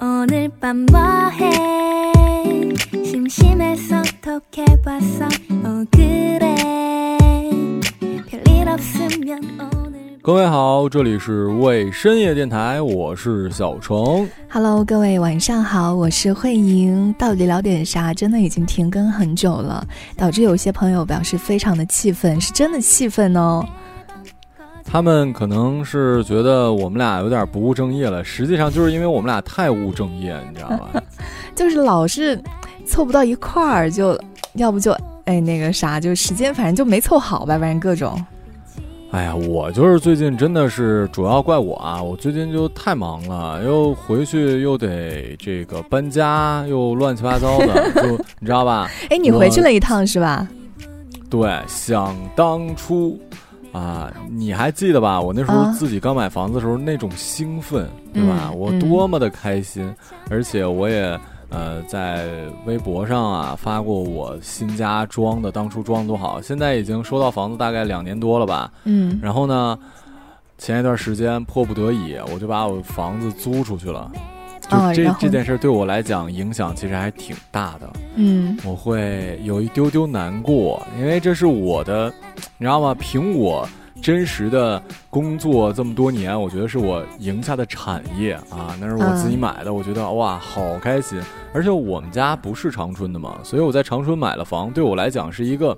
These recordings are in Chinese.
오늘밤뭐해 심심해서 톡해봤어 어 그래 별일 없으면 오늘 各位好，这里是为深夜电台，我是小程。 Hello，各位晚上好，我是慧莹。到底聊点啥？真的已经停更很久了，导致有些朋友表示非常的气愤，是真的气愤哦。 他们可能是觉得我们俩有点不务正业了，实际上就是因为我们俩太务正业，你知道吧？就是老是凑不到一块儿，就要不就哎那个啥，就时间反正就没凑好吧，反正各种。哎呀，我就是最近真的是主要怪我啊！我最近就太忙了，又回去又得这个搬家，又乱七八糟的，就你知道吧？哎，你回去了一趟是吧？对，想当初啊，你还记得吧？我那时候啊自己刚买房子的时候那种兴奋，对吧？嗯我多么的开心，而且我也呃在微博上啊发过我新家装的，当初装的多好，现在已经收到房子大概两年多了吧。嗯，然后呢，前一段时间迫不得已，我就把我房子租出去了。就这、这件事对我来讲影响其实还挺大的。嗯我会有一丢丢难过，因为这是我的，你知道吗？凭我真实的工作这么多年，我觉得是我赢下的产业啊，那是我自己嗯买的，我觉得哇，好开心。而且我们家不是长春的嘛，所以我在长春买了房，对我来讲是一个，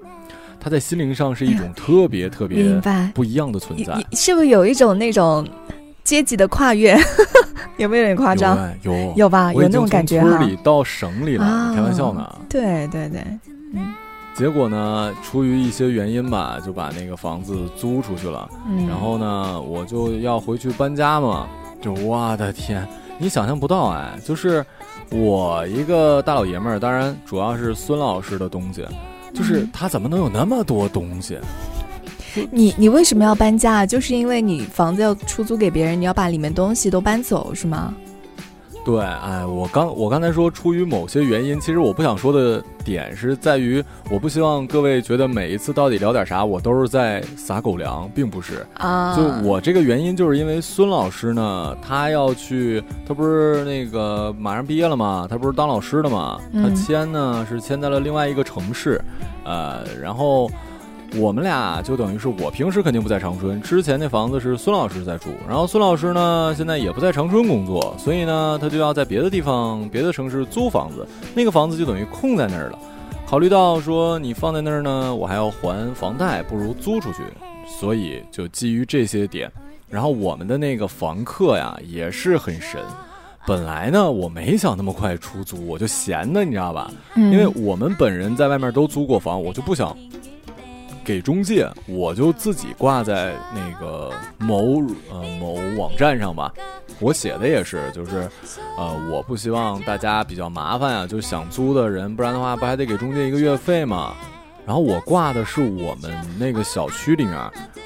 它在心灵上是一种 特别特别。不一样的存在。是不是有一种那种阶级的跨越？有没有点夸有张？哎有有吧？有那种感觉哈。村里到省里了，啊开玩笑呢。对对对，嗯结果呢，出于一些原因吧，就把那个房子租出去了。嗯。然后呢，我就要回去搬家嘛，就我的天，你想象不到哎，就是我一个大老爷们儿，当然主要是孙老师的东西，就是嗯他怎么能有那么多东西？你你为什么要搬家？就是因为你房子要出租给别人，你要把里面东西都搬走，是吗？对，哎，我刚我刚才说出于某些原因，其实我不想说的点是在于，我不希望各位觉得每一次到底聊点啥，我都是在撒狗粮，并不是。啊，就我这个原因，就是因为孙老师呢，他要去，他不是那个马上毕业了嘛，他不是当老师的嘛，他嗯签呢是签在了另外一个城市，呃，然后我们俩就等于是我平时肯定不在长春，之前那房子是孙老师在住，然后孙老师呢现在也不在长春工作，所以呢他就要在别的地方、别的城市租房子，那个房子就等于空在那儿了。考虑到说你放在那儿呢，我还要还房贷，不如租出去，所以就基于这些点，然后我们的那个房客呀也是很神。本来呢，我没想那么快出租，我就闲的，你知道吧？嗯因为我们本人在外面都租过房，我就不想给中介，我就自己挂在那个某呃某网站上吧。我写的也是，就是呃，我不希望大家比较麻烦啊，就想租的人，不然的话不还得给中介一个月费吗？然后我挂的是我们那个小区里面，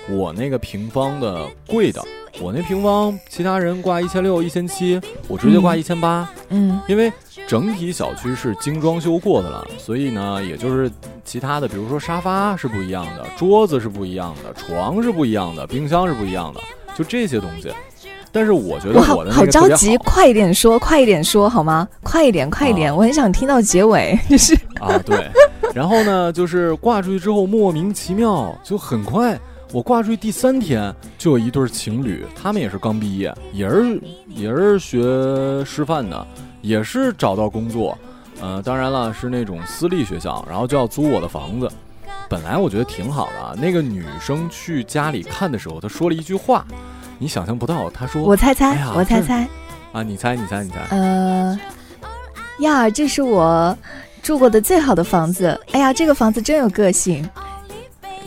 我那个平方的贵的，我那平方其他人挂一千六、一千七，我直接挂一千八。嗯因为整体小区是精装修过的了，所以呢，也就是其他的，比如说沙发是不一样的，桌子是不一样的，床是不一样的，冰箱是不一样的，就这些东西。但是我觉得我的那好个特别着急，快一点说，快一点说好吗？快一点，快一点，啊我很想听到结尾，就是啊，对。然后呢，就是挂出去之后莫名其妙，就很快，我挂出去第三天就有一对情侣，他们也是刚毕业，也是也是学师范的，也是找到工作，呃，当然了是那种私立学校，然后就要租我的房子。本来我觉得挺好的啊，那个女生去家里看的时候，她说了一句话，你想象不到，她说我猜猜，哎我猜猜，啊，你猜，你猜，你猜，呃，呀，这是我住过的最好的房子。哎呀，这个房子真有个性，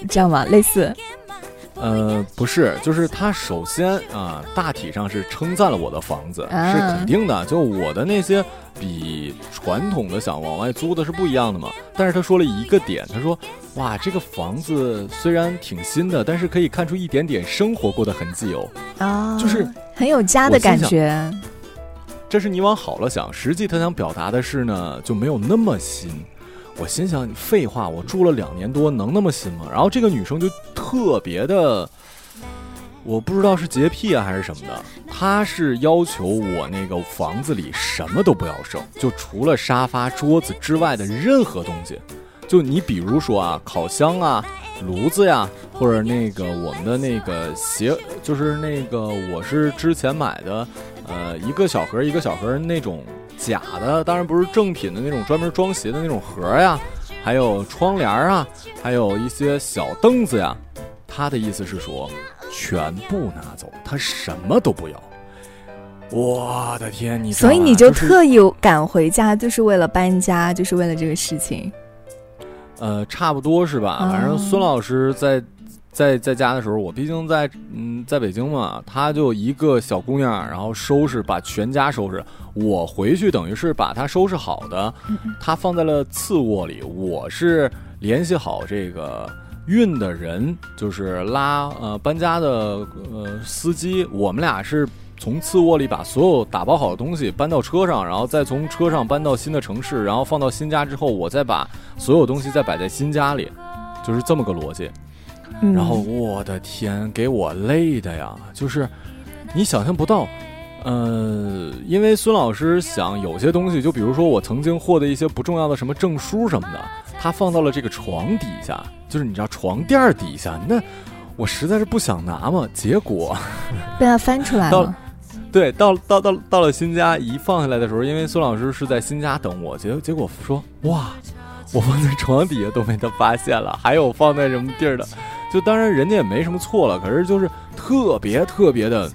这样吗？类似，呃，不是，就是他首先啊、大体上是称赞了我的房子，啊是肯定的。就我的那些比传统的想往外租的是不一样的嘛。但是他说了一个点，他说：“哇，这个房子虽然挺新的，但是可以看出一点点生活过的痕迹哦。啊，就是很有家的感觉。这是你往好了想，实际他想表达的是呢，就没有那么新。我心想，你废话，我住了两年多，能那么新吗？然后这个女生就特别的，我不知道是洁癖啊还是什么的，她是要求我那个房子里什么都不要剩，就除了沙发、桌子之外的任何东西。就你比如说啊，烤箱啊、炉子呀，或者那个我们的那个鞋，就是那个我是之前买的，呃，一个小盒一个小盒那种假的，当然不是正品的那种专门装鞋的那种盒呀，还有窗帘啊，还有一些小凳子呀。他的意思是说。全部拿走，他什么都不要。我的天，你所以你就特意赶回家，就是为了搬家，就是为了这个事情。呃，差不多是吧？反正孙老师在在在家的时候，我毕竟在嗯在北京嘛，她就一个小姑娘，然后收拾把全家收拾。我回去等于是把她收拾好的，她放在了次卧里。我是联系好这个。运的人就是拉呃搬家的呃司机，我们俩是从次卧里把所有打包好的东西搬到车上，然后再从车上搬到新的城市，然后放到新家之后，我再把所有东西再摆在新家里，就是这么个逻辑。然后我的天，给我累的呀！就是你想象不到，呃，因为孙老师想有些东西，就比如说我曾经获得一些不重要的什么证书什么的。他放到了这个床底下，就是你知道床垫底下，那我实在是不想拿嘛。结果 被他翻出来了。对，到到到到了新家，一放下来的时候，因为孙老师是在新家等我，结结果说哇，我放在床底下都被他发现了，还有放在什么地儿的，就当然人家也没什么错了，可是就是特别特别的。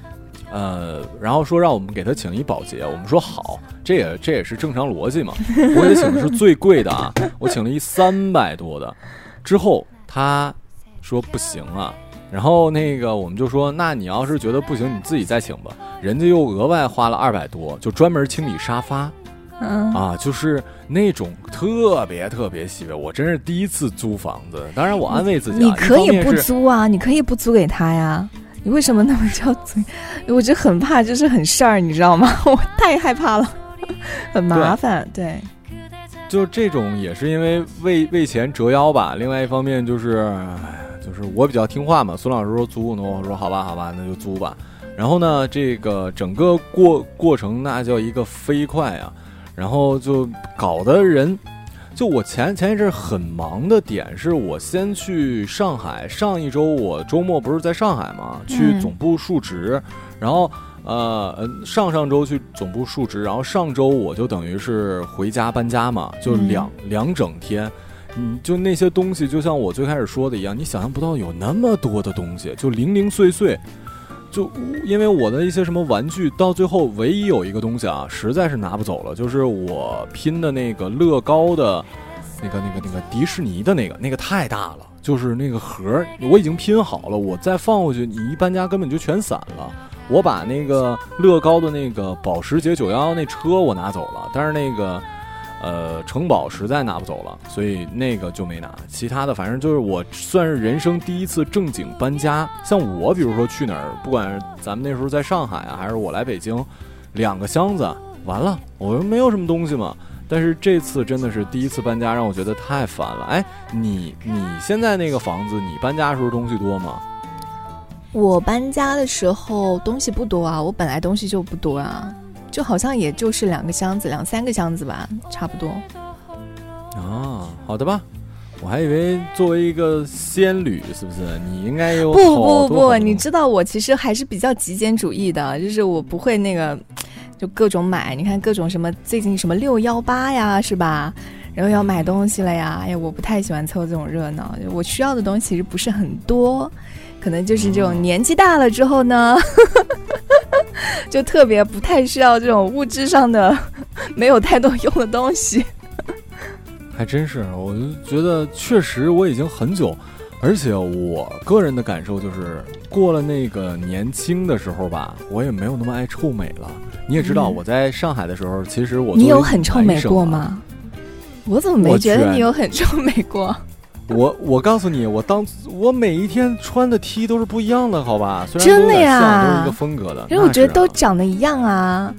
呃，然后说让我们给他请一保洁，我们说好，这也这也是正常逻辑嘛。我给他请的是最贵的啊，我请了一三百多的。之后他说不行啊，然后那个我们就说，那你要是觉得不行，你自己再请吧。人家又额外花了二百多，就专门清理沙发，啊，就是那种特别特别细微。我真是第一次租房子，当然我安慰自己，你可以不租啊，你可以不租给他呀。你为什么那么着急？我就很怕，就是很事儿，你知道吗？我太害怕了，很麻烦。对，就这种也是因为为为钱折腰吧。另外一方面就是，就是我比较听话嘛。孙老师说租，那我说好吧，好吧，那就租吧。然后呢，这个整个过过程那叫一个飞快啊，然后就搞得人。就我前前一阵很忙的点是，我先去上海。上一周我周末不是在上海嘛？去总部述职，然后呃上上周去总部述职，然后上周我就等于是回家搬家嘛，就两两整天。嗯，就那些东西，就像我最开始说的一样，你想象不到有那么多的东西，就零零碎碎。就因为我的一些什么玩具，到最后唯一有一个东西啊，实在是拿不走了，就是我拼的那个乐高的，那个那个那个迪士尼的那个，那个太大了，就是那个盒我已经拼好了，我再放过去，你一搬家根本就全散了。我把那个乐高的那个保时捷九幺幺那车我拿走了，但是那个。呃，城堡实在拿不走了，所以那个就没拿。其他的反正就是我算是人生第一次正经搬家。像我，比如说去哪儿，不管咱们那时候在上海啊，还是我来北京，两个箱子完了，我又没有什么东西嘛。但是这次真的是第一次搬家，让我觉得太烦了。哎，你你现在那个房子，你搬家的时候东西多吗？我搬家的时候东西不多啊，我本来东西就不多啊。就好像也就是两个箱子，两三个箱子吧，差不多。啊，好的吧，我还以为作为一个仙女，是不是你应该有不不不，你知道我其实还是比较极简主义的，就是我不会那个 就各种买。你看各种什么最近什么六幺八呀，是吧？然后要买东西了呀，哎呀，我不太喜欢凑这种热闹。我需要的东西其实不是很多，可能就是这种年纪大了之后呢。就特别不太需要这种物质上的没有太多用的东西，还真是，我就觉得确实我已经很久，而且我个人的感受就是过了那个年轻的时候吧，我也没有那么爱臭美了。你也知道我在上海的时候，其实我你有很臭美过吗？我怎么没觉得你有很臭美过？我我告诉你，我当我每一天穿的 T 都是不一样的，好吧？真的呀，都是一个风格的。因为我觉得都长得一样啊。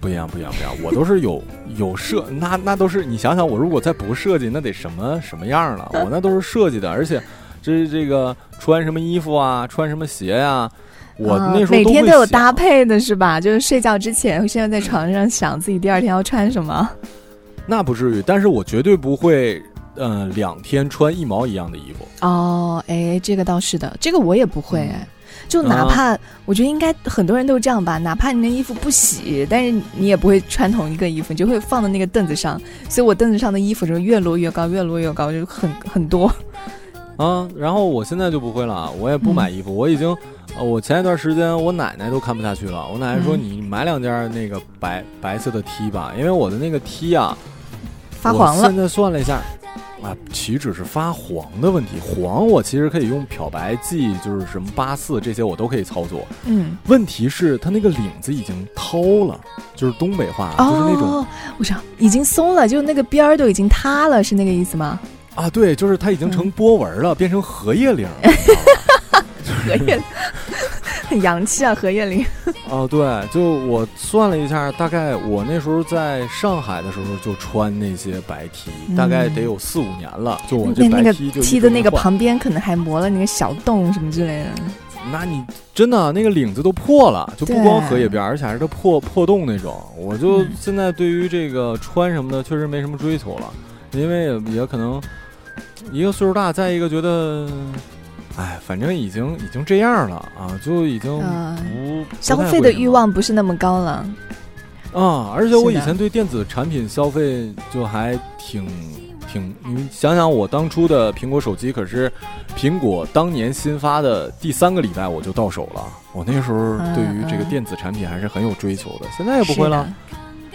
不一样，不一样，不一样。我都是有有设，那那都是你想想，我如果再不设计，那得什么什么样了？我那都是设计的，而且这这个穿什么衣服啊，穿什么鞋呀、我啊那时候每天都有搭配的是吧？就是睡觉之前，会现在在床上想自己第二天要穿什么。那不至于，但是我绝对不会，呃，两天穿一毛一样的衣服。哦，哎，这个倒是的，这个我也不会嗯哎。就哪怕、我觉得应该很多人都这样吧，哪怕你那衣服不洗，但是你也不会穿同一个衣服，你就会放在那个凳子上。所以我凳子上的衣服就越摞越高，越摞越高，就很很多。啊，然后我现在就不会了，我也不买衣服，我已经，呃，我前一段时间我奶奶都看不下去了，我奶奶说嗯你买两件那个白白色的 T 吧，因为我的那个 T 啊发黄了现在算了一下，啊，岂止是发黄的问题，黄我其实可以用漂白剂，就是什么八四这些我都可以操作，嗯，问题是它那个领子已经掏了，就是东北话，哦，就是那种我想已经松了，就那个边儿都已经塌了，是那个意思吗？啊，对，就是它已经成嗯。波纹了，变成荷叶领 荷叶，很洋气啊，荷叶林。哦，对，就我算了一下，大概我那时候在上海的时候就穿那些白 T，、嗯大概得有四五年了。就我这白 T 就一 T 的那个旁边可能还磨了那个小洞什么之类的。那你真的那个领子都破了，就不光荷叶边，而且还是个破破洞那种。我就嗯现在对于这个穿什么的确实没什么追求了，因为也也可能一个岁数大，再一个觉得。哎，反正已经已经这样了啊，就已经嗯。不、不消费的欲望不是那么高了。啊，而且我以前对电子产品消费就还挺挺，你想想我当初的苹果手机可是苹果当年新发的第三个礼拜我就到手了，我那时候对于这个电子产品还是很有追求的，现在也不会了，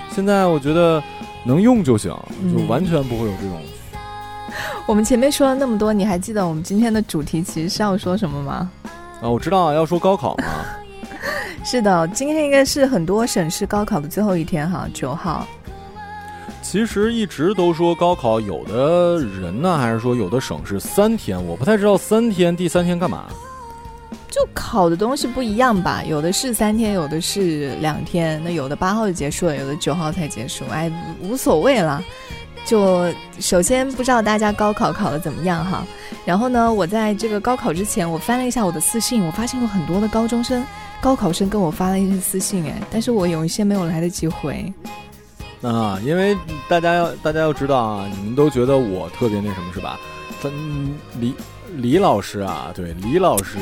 现在我觉得能用就行，就嗯完全不会有这种。我们前面说了那么多，你还记得我们今天的主题其实是要说什么吗？啊，我知道要说高考嘛，是的，今天应该是很多省市高考的最后一天哈，九号。其实一直都说高考，有的人呢还是说有的省是三天，我不太知道三天，第三天干嘛。就考的东西不一样吧，有的是三天，有的是两天，那有的八号就结束了，有的九号才结束，哎，无所谓了。就首先不知道大家高考考的怎么样哈，然后呢，我在这个高考之前，我翻了一下我的私信，我发现有很多的高中生、高考生跟我发了一些私信，哎，但是我有一些没有来得及回。啊，因为大家要大家要知道啊，你们都觉得我特别那什么是吧？分离李老师啊，对李老师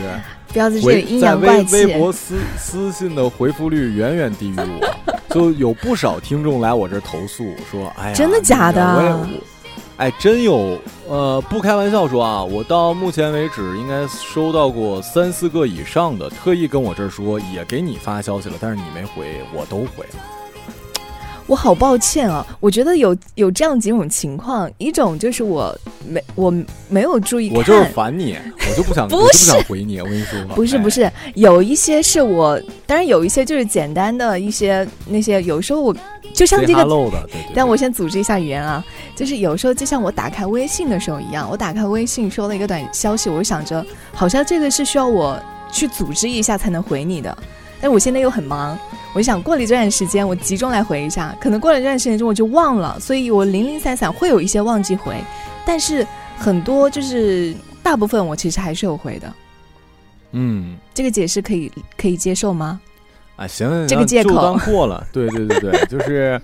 不要在这回里阴在阳怪气。微微博私私信的回复率远远低于我，就有不少听众来我这儿投诉说，哎呀，真的假的我也我哎，真有，呃，不开玩笑说啊，我到目前为止应该收到过三四个以上的，特意跟我这儿说，也给你发消息了，但是你没回，我都回了。我好抱歉啊，我觉得有有这样几种情况，一种就是我没我没有注意看，我就是烦你，我就不想，不 我就不想回你。我跟你说，哎不是不是，有一些是我，当然有一些就是简单的一些那些，有时候我就像这个 hello 的，对对对。但我先组织一下语言啊，就是有时候就像我打开微信的时候一样，我打开微信收了一个短消息，我想着好像这个是需要我去组织一下才能回你的，但我现在又很忙，我就想过了一段时间我集中来回一下，可能过了一段时间之后我就忘了，所以我零零散散会有一些忘记回，但是很多就是大部分我其实还是有回的，嗯，这个解释可以可以接受吗？啊，行这个借口过了。对对对对，就是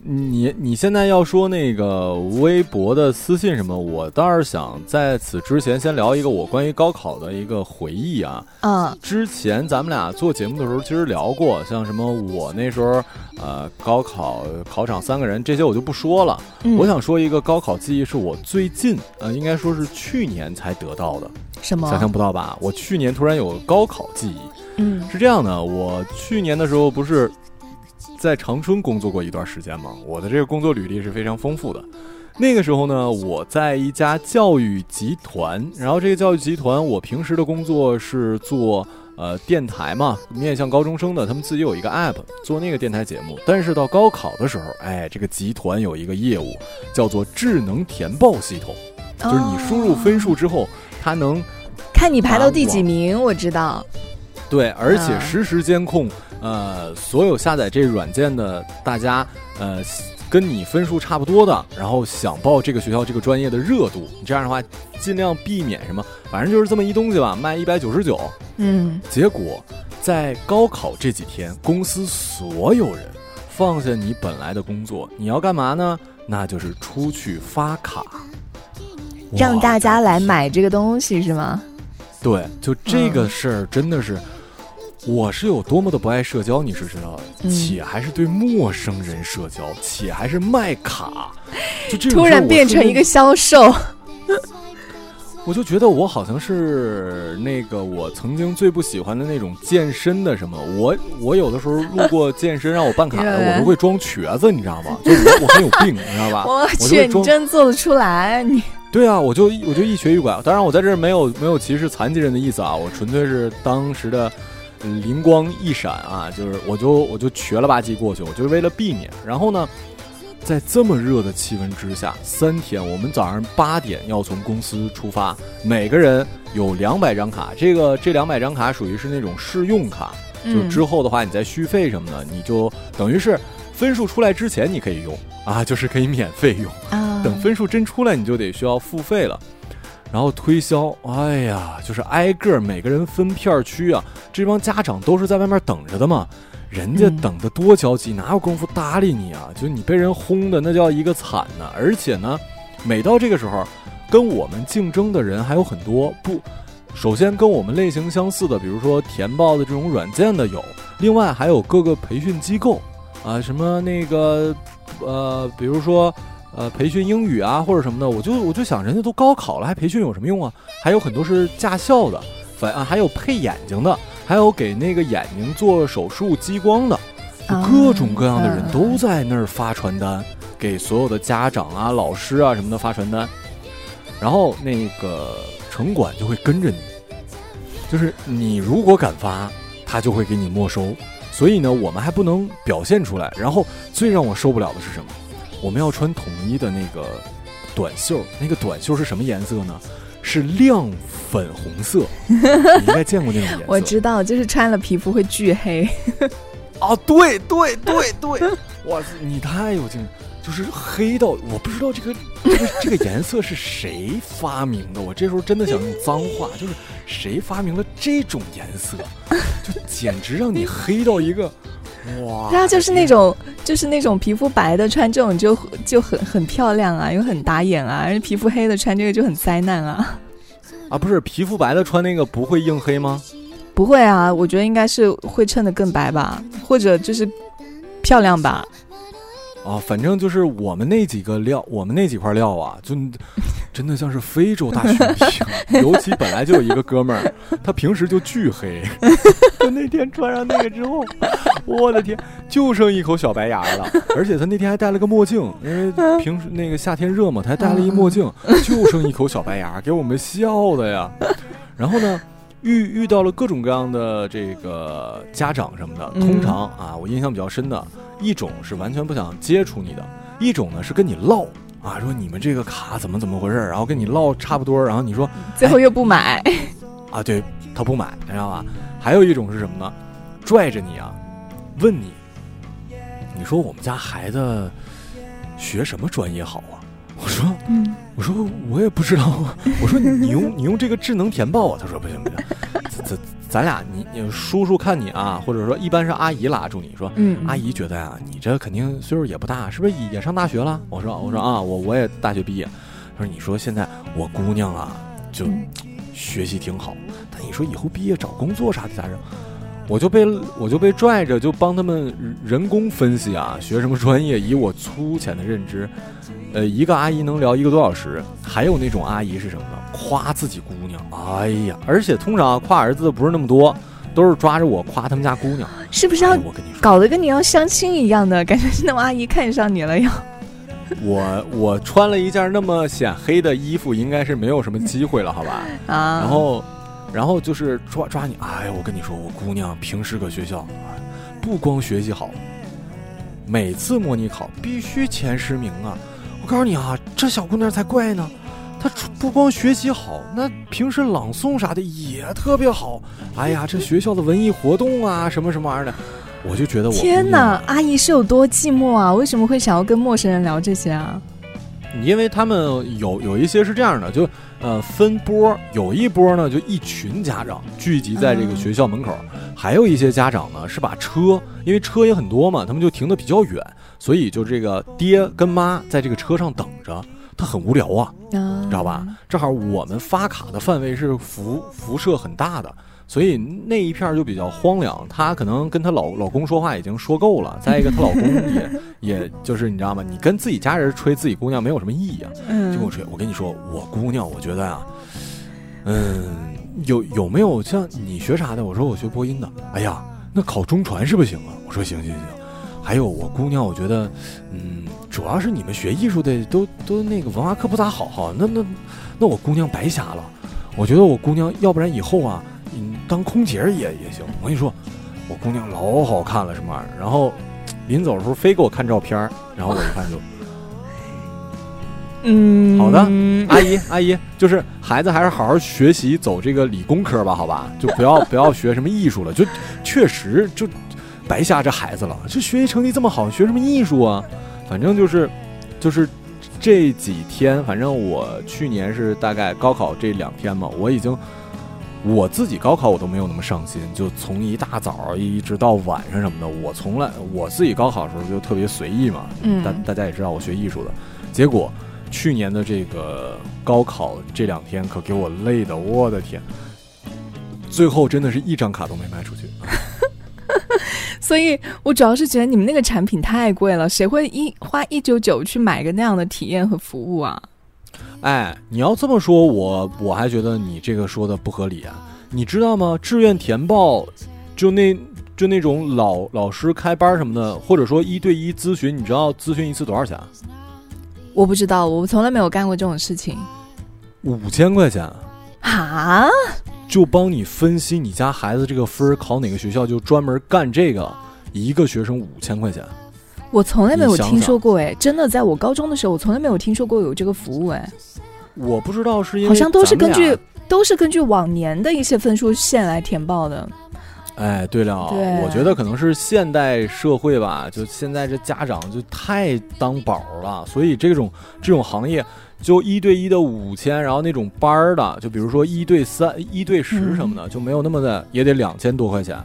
你你现在要说那个微博的私信什么，我倒是想在此之前先聊一个我关于高考的一个回忆啊。嗯之前咱们俩做节目的时候，其实聊过，像什么我那时候呃高考考场三个人这些我就不说了。嗯，我想说一个高考记忆是我最近呃应该说是去年才得到的，什么？想象不到吧？我去年突然有高考记忆。嗯是这样的，我去年的时候不是在长春工作过一段时间嘛？我的这个工作履历是非常丰富的。那个时候呢，我在一家教育集团，然后这个教育集团，我平时的工作是做呃电台嘛，面向高中生的，他们自己有一个 app 做那个电台节目。但是到高考的时候，哎，这个集团有一个业务叫做智能填报系统，就是你输入分数之后，它能看你排到第几名，我知道。对，而且嗯实时监控，呃，所有下载这软件的大家，呃，跟你分数差不多的，然后想报这个学校这个专业的热度。你这样的话，尽量避免什么，反正就是这么一东西吧，卖一百九十九。嗯，结果在高考这几天，公司所有人放下你本来的工作，你要干嘛呢？那就是出去发卡，让大家来买这个东西是吗？对，就这个事儿真的是，我是有多么的不爱社交，你是知道的，嗯且还是对陌生人社交，且还是卖卡，就突然变成一个销售，我就觉得我好像是那个我曾经最不喜欢的那种健身的什么，我我有的时候路过健身让我办卡的，我都会装瘸子，你知道吗？就我我很有病，你知道吧？我去，你真做得出来，你对啊，我就我就一瘸一拐。当然，我在这儿没有没有歧视残疾人的意思啊，我纯粹是当时的呃灵光一闪啊，就是我就我就瘸了吧唧过去，我就是为了避免。然后呢，在这么热的气温之下，三天，我们早上八点要从公司出发，每个人有两百张卡，这个这两百张卡属于是那种试用卡，就之后的话，你再续费什么的，你就等于是分数出来之前你可以用啊，就是可以免费用。等分数真出来，你就得需要付费了。然后推销，哎呀，就是挨个儿每个人分片区啊。这帮家长都是在外面等着的嘛，人家嗯等的多焦急，哪有功夫搭理你啊？就你被人轰的那叫一个惨呐！而且呢，每到这个时候，跟我们竞争的人还有很多不。首先跟我们类型相似的，比如说填报的这种软件的有，另外还有各个培训机构啊，什么那个呃，比如说呃培训英语啊或者什么的，我就我就想，人家都高考了，还培训有什么用啊？还有很多是驾校的，反啊还有配眼睛的，还有给那个眼睛做手术激光的，各种各样的人嗯都在那儿发传单，给所有的家长啊、老师啊什么的发传单，然后那个城管就会跟着你，就是你如果敢发，他就会给你没收。所以呢，我们还不能表现出来。然后最让我受不了的是什么？我们要穿统一的那个短袖，那个短袖是什么颜色呢？是亮粉红色。你应该见过那种颜色。我知道，就是穿了皮肤会巨黑，啊，对对对对，哇塞，你太有经验，就是黑到我不知道这个这个这个颜色是谁发明的。我这时候真的想用脏话，就是谁发明了这种颜色，就简直让你黑到一个哇！然后就是那种就是那种皮肤白的穿这种就就很很漂亮啊，又很打眼啊，而皮肤黑的穿这个就很灾难啊。啊，不是皮肤白的穿那个不会硬黑吗？不会啊，我觉得应该是会衬得更白吧，或者就是漂亮吧。啊，反正就是我们那几个料，我们那几块料啊，就真的像是非洲大熊一样。尤其本来就有一个哥们儿，他平时就巨黑，就那天穿上那个之后，我的天，就剩一口小白牙了。而且他那天还戴了个墨镜，因为平时那个夏天热嘛，他还戴了一墨镜，就剩一口小白牙，给我们笑的呀。然后呢？遇遇到了各种各样的这个家长什么的，嗯通常啊，我印象比较深的一种是完全不想接触你的，一种呢是跟你唠啊，说你们这个卡怎么怎么回事儿，然后跟你唠差不多，然后你说最后又不买，啊，对他不买，你知道吧？还有一种是什么呢？拽着你啊，问你，你说我们家孩子学什么专业好啊？我说嗯，我说我也不知道啊。我说你你用你用这个智能填报啊？他说不行不行，咱咱咱俩你你叔叔看你啊，或者说一般是阿姨拉住你说，嗯，阿姨觉得啊、你这肯定岁数也不大，是不是也上大学了？我说我说啊，我我也大学毕业。他说你说现在我姑娘啊，就嗯学习挺好，但你说以后毕业找工作啥的咋整？我就被我就被拽着，就帮他们人工分析啊，学什么专业？以我粗浅的认知，呃，一个阿姨能聊一个多小时。还有那种阿姨是什么呢？夸自己姑娘，哎呀，而且通常啊夸儿子的不是那么多，都是抓着我夸他们家姑娘。是不是要哎我跟你说，搞得跟你要相亲一样的感觉？是那种阿姨看上你了要？我我穿了一件那么显黑的衣服，应该是没有什么机会了，好吧？啊，然后，然后就是抓抓你，哎呀，我跟你说，我姑娘平时搁学校，不光学习好，每次模拟考必须前十名啊！我告诉你啊，这小姑娘才怪呢，她不光学习好，那平时朗诵啥的也特别好。哎呀，这学校的文艺活动啊，什么什么玩意儿的，我就觉得我天哪，哪，阿姨是有多寂寞啊？为什么会想要跟陌生人聊这些啊？因为他们有有一些是这样的，就呃分波，有一波呢就一群家长聚集在这个学校门口，还有一些家长呢是把车，因为车也很多嘛，他们就停的比较远，所以就这个爹跟妈在这个车上等着，他很无聊啊，啊，知道吧？正好我们发卡的范围是辐辐射很大的，所以那一片就比较荒凉。她可能跟她老老公说话已经说够了，再一个她老公也 也就是你知道吗？你跟自己家人吹自己姑娘没有什么意义啊，嗯，就跟我吹。我跟你说，我姑娘，我觉得啊、嗯，有有没有像你学啥的？我说我学播音的。哎呀，那考中传是不行啊。我说行行行。还有我姑娘，我觉得，嗯，主要是你们学艺术的都都那个文化课不咋好哈。那那那我姑娘白瞎了。我觉得我姑娘，要不然以后啊，嗯，当空姐儿也也行。我跟你说，我姑娘老好看了，什么玩意儿？然后临走的时候非给我看照片儿，然后我一看就。嗯，好的阿姨，阿姨，就是孩子还是好好学习，走这个理工科吧，好吧，就不要不要学什么艺术了，就确实就白瞎这孩子了。这学习成绩这么好，学什么艺术啊？反正就是就是这几天，反正我去年是大概高考这两天嘛，我已经我自己高考我都没有那么上心，就从一大早一直到晚上什么的，我从来我自己高考的时候就特别随意嘛，嗯大大家也知道我学艺术的，结果去年的这个高考这两天可给我累的，我的天！最后真的是一张卡都没卖出去。所以我主要是觉得你们那个产品太贵了，谁会一花一九九去买个那样的体验和服务啊？哎，你要这么说，我我还觉得你这个说的不合理啊。你知道吗？志愿填报，就那就那种老老师开班什么的，或者说一对一咨询，你知道咨询一次多少钱？我不知道，我从来没有干过这种事情五千块钱，啊！就帮你分析你家孩子这个分儿考哪个学校，就专门干这个，一个学生五千块钱。我从来没有听说过，哎，真的，在我高中的时候，我从来没有听说过有这个服务，哎，我不知道是因为好像都是根据都是根据往年的一些分数线来填报的。哎，对了，对我觉得可能是现代社会吧，就现在这家长就太当宝了，所以这种这种行业就一对一的五千，然后那种班儿的，就比如说一对三、一对十什么的，就没有那么的，也得两千多块钱。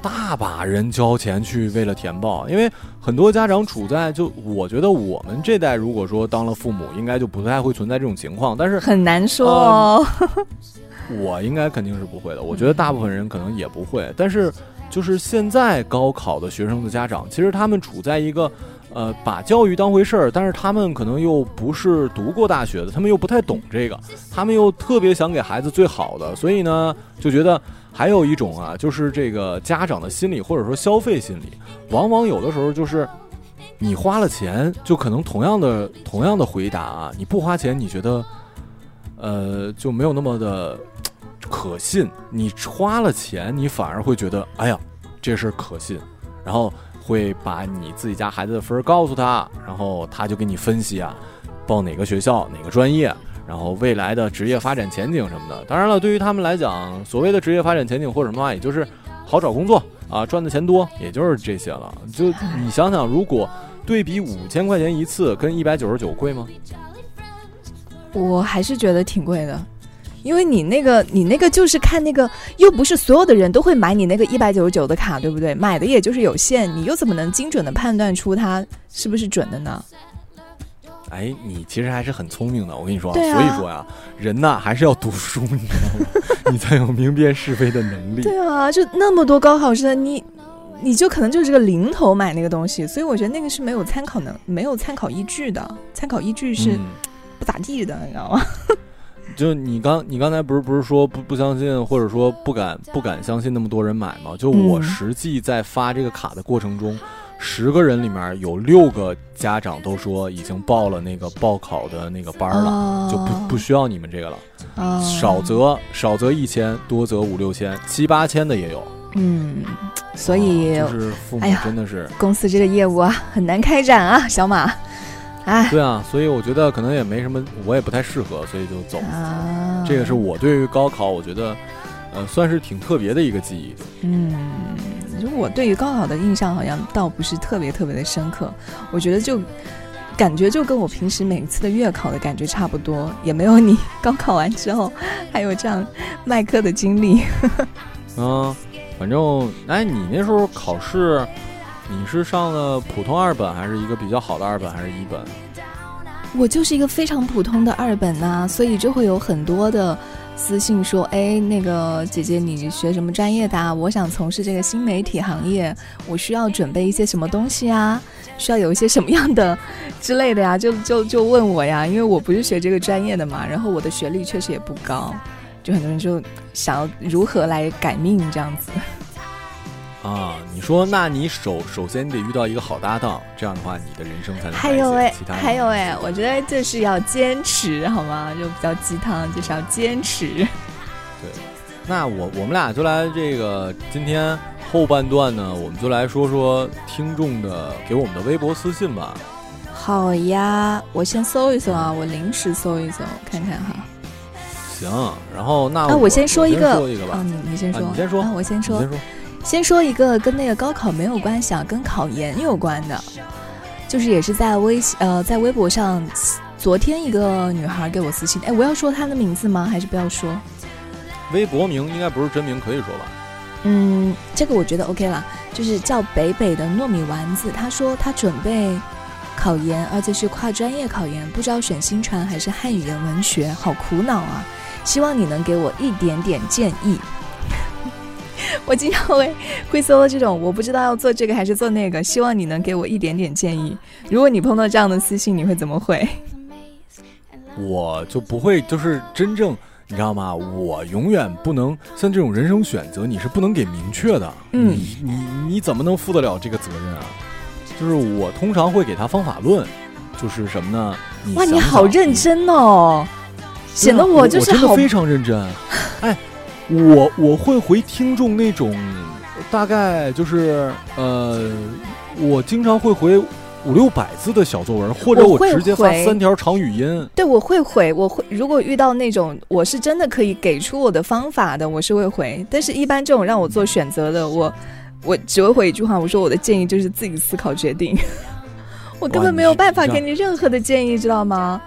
大把人交钱去为了填报，因为很多家长处在就我觉得我们这代如果说当了父母，应该就不太会存在这种情况，但是很难说哦。我应该肯定是不会的，我觉得大部分人可能也不会。但是，就是现在高考的学生的家长，其实他们处在一个，呃，把教育当回事儿，但是他们可能又不是读过大学的，他们又不太懂这个，他们又特别想给孩子最好的，所以呢，就觉得还有一种啊，就是这个家长的心理或者说消费心理，往往有的时候就是。你花了钱，就可能同样的同样的回答啊，你不花钱，你觉得，呃，就没有那么的可信。你花了钱，你反而会觉得，哎呀，这事可信，然后会把你自己家孩子的分告诉他，然后他就给你分析啊，报哪个学校、哪个专业，然后未来的职业发展前景什么的。当然了，对于他们来讲，所谓的职业发展前景或者什么话，也就是好找工作啊，赚的钱多，也就是这些了。就你想想，如果对比五千块钱一次跟一百九十九贵吗？我还是觉得挺贵的，因为你那个你那个就是看那个，又不是所有的人都会买你那个一百九十九的卡，对不对？买的也就是有限，你又怎么能精准的判断出它是不是准的呢？哎，你其实还是很聪明的，我跟你说，所以说呀，人呐还是要读书，你知道吗？你才有明辨是非的能力。对啊，就那么多高考生，你你就可能就是个零头买那个东西，所以我觉得那个是没有参考能没有参考依据的，参考依据是嗯不咋地的，你知道吗？就你刚你刚才不是不是说不不相信，或者说不敢不敢相信那么多人买吗？就我嗯实际在发这个卡的过程中，十个人里面有六个家长都说已经报了那个报考的那个班儿了，哦就不不需要你们这个了。啊少则少则一千，多则五六千，七八千的也有。嗯，所以、啊就是父母真的是。公司这个业务啊很难开展啊，小马，哎对啊，所以我觉得可能也没什么，我也不太适合，所以就走。啊，这个是我对于高考，我觉得，呃，算是挺特别的一个记忆。嗯，就我对于高考的印象好像倒不是特别特别的深刻，我觉得就感觉就跟我平时每次的月考的感觉差不多，也没有你高考完之后还有这样卖课的经历。嗯，反正哎，你那时候考试，你是上了普通二本，还是一个比较好的二本，还是一本？我就是一个非常普通的二本呐、所以就会有很多的私信说，哎，那个姐姐你学什么专业的啊？我想从事这个新媒体行业，我需要准备一些什么东西啊？需要有一些什么样的之类的呀？就就就问我呀，因为我不是学这个专业的嘛，然后我的学历确实也不高，就很多人就想要如何来改命这样子。啊，你说，那你首首先你得遇到一个好搭档，这样的话，你的人生才能还有哎还有哎，我觉得就是要坚持，好吗？就比较鸡汤，就是要坚持。对那我我们俩就来这个今天后半段呢，我们就来说说听众的给我们的微博私信吧。好呀，我先搜一搜啊，我临时搜一搜看看哈。行，然后那啊，我先说一个，说一个吧，啊，你你先说，啊你先说啊，我先说你先，说。先说一个跟那个高考没有关系啊，跟考研有关的，就是也是在微信呃在微博上，昨天一个女孩给我私信，哎，我要说她的名字吗？还是不要说？微博名应该不是真名，可以说吧？嗯，这个我觉得 OK 了，就是叫北北的糯米丸子，她说她准备考研，而且是跨专业考研，不知道选新传还是汉语言文学，好苦恼啊！希望你能给我一点点建议。我经常会会搜这种，我不知道要做这个还是做那个，希望你能给我一点点建议。如果你碰到这样的私信，你会怎么回？我就不会，就是真正你知道吗？我永远不能像这种人生选择，你是不能给明确的。嗯你你你怎么能负得了这个责任啊？就是我通常会给他方法论，就是什么呢？你哇，想你好认真哦，显得我就是好非常认真。哎，我我会回听众那种大概就是呃，我经常会回五六百字的小作文，或者我直接发三条长语音。对，我会回，我会如果遇到那种我是真的可以给出我的方法的，我是会回。但是，一般这种让我做选择的，我我只会回一句话，我说我的建议就是自己思考决定。我根本没有办法给你任何的建议，知道吗？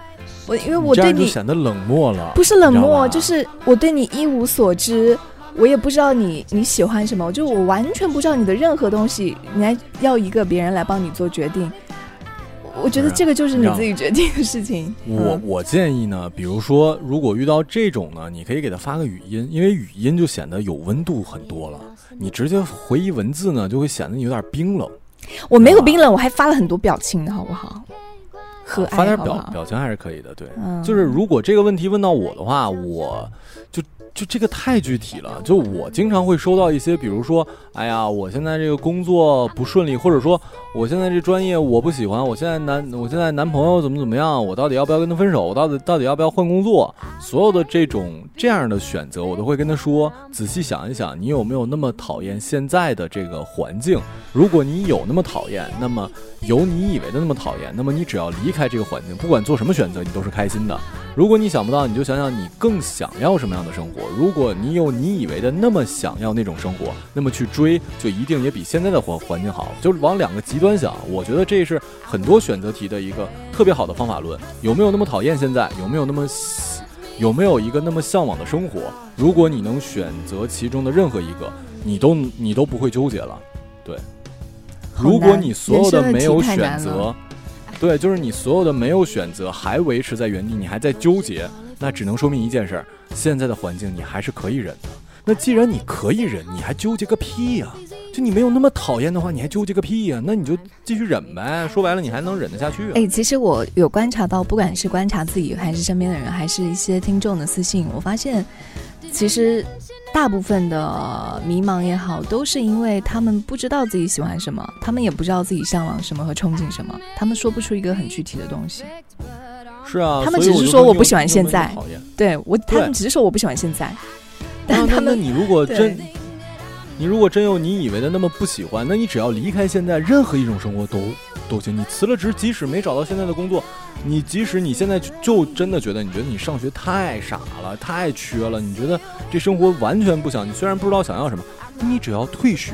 我因为我对你显得冷漠了。不是冷漠，就是我对你一无所知，我也不知道你你喜欢什么，就我完全不知道你的任何东西，你还要一个别人来帮你做决定。我觉得这个就是你自己决定的事情。我嗯我建议呢，比如说，如果遇到这种呢，你可以给他发个语音，因为语音就显得有温度很多了。你直接回一文字呢，就会显得你有点冰冷。我没有冰冷，我还发了很多表情的好不好？和蔼发点表表情还是可以的，对。嗯就是如果这个问题问到我的话，我就就这个太具体了。就我经常会收到一些，比如说，哎呀，我现在这个工作不顺利，或者说我现在这专业我不喜欢，我现在男我现在男朋友怎么怎么样，我到底要不要跟他分手？我到底到底要不要换工作？所有的这种这样的选择，我都会跟他说，仔细想一想，你有没有那么讨厌现在的这个环境？如果你有那么讨厌，那么有你以为的那么讨厌，那么你只要离开这个环境，不管做什么选择，你都是开心的。如果你想不到，你就想想你更想要什么样的生活。如果你有你以为的那么想要那种生活，那么去追就一定也比现在的环环境好。就是往两个极端想，我觉得这是很多选择题的一个特别好的方法论。有没有那么讨厌现在？有没有那么有没有一个那么向往的生活？如果你能选择其中的任何一个，你都你都不会纠结了。对，如果你所有的没有选择，对，就是你所有的没有选择还维持在原地，你还在纠结，那只能说明一件事儿：现在的环境你还是可以忍的。那既然你可以忍，你还纠结个屁呀、就你没有那么讨厌的话，你还纠结个屁呀、那你就继续忍呗。说白了，你还能忍得下去啊。哎，其实我有观察到，不管是观察自己，还是身边的人，还是一些听众的私信，我发现，其实大部分的迷茫也好，都是因为他们不知道自己喜欢什么，他们也不知道自己向往什么和憧憬什么，他们说不出一个很具体的东西。是啊，他们只是说我不喜欢现在。对我，他们只是说我不喜欢现在，但他们那你如果真，你如果真有你以为的那么不喜欢，那你只要离开现在，任何一种生活都都行。你辞了职，即使没找到现在的工作，你即使你现在就就真的觉得你觉得你上学太傻了，太缺了，你觉得这生活完全不想，你虽然不知道想要什么，你只要退学，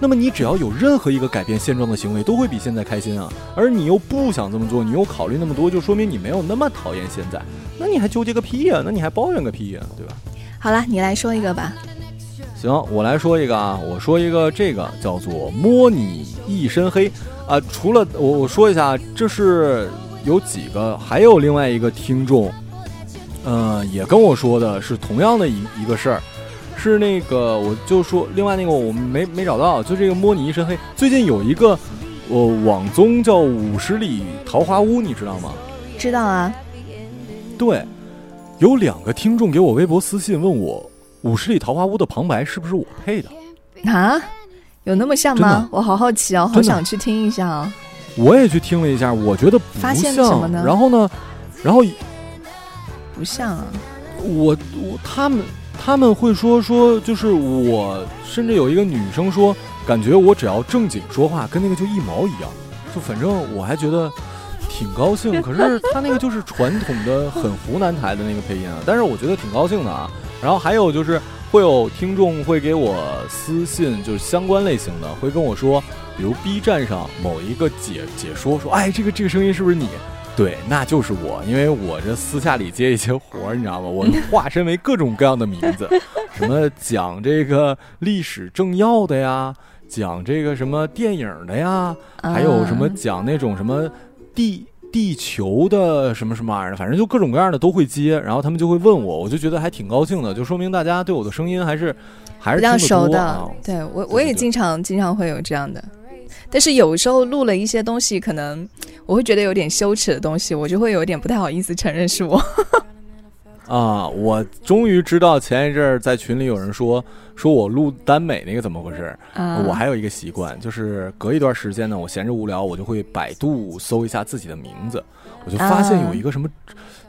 那么你只要有任何一个改变现状的行为，都会比现在开心啊。而你又不想这么做，你又考虑那么多，就说明你没有那么讨厌现在。那你还纠结个屁呀？那你还抱怨个屁呀？对吧？好了，你来说一个吧。行，我来说一个啊，我说一个，这个叫做摸你一身黑啊。除了我我说一下，这是有几个，还有另外一个听众，嗯，也跟我说的是同样的一一个事儿。是那个，我就说另外那个我们没没找到，就这个摸你一身黑。最近有一个我网综叫《五十里桃花坞》，你知道吗？知道啊。对，有两个听众给我微博私信问我，《五十里桃花坞》的旁白是不是我配的？啊？有那么像吗？我好好奇哦，好想去听一下啊。我也去听了一下，我觉得发现什么呢？然后呢？然后不像啊。我我他们。他们会说说，就是我，甚至有一个女生说，感觉我只要正经说话，跟那个就一毛一样，就反正我还觉得挺高兴。可是他那个就是传统的很湖南台的那个配音啊，但是我觉得挺高兴的啊。然后还有就是会有听众会给我私信，就是相关类型的，会跟我说，比如 B 站上某一个解解说说，哎，这个这个声音是不是你？对，那就是我，因为我这私下里接一些活儿，你知道吗？我 化身为各种各样的名字，什么讲这个历史政要的呀，讲这个什么电影的呀，还有什么讲那种什么地地球的什么什么玩意儿的，反正就各种各样的都会接。然后他们就会问我，我就觉得还挺高兴的，就说明大家对我的声音还是还是比较熟的。对我，我也经常经常会有这样的。但是有时候录了一些东西，可能我会觉得有点羞耻的东西，我就会有点不太好意思承认是我。啊，我终于知道前一阵儿在群里有人说说我录耽美那个怎么回事。我还有一个习惯，就是隔一段时间呢，我闲着无聊，我就会百度搜一下自己的名字，我就发现有一个什么，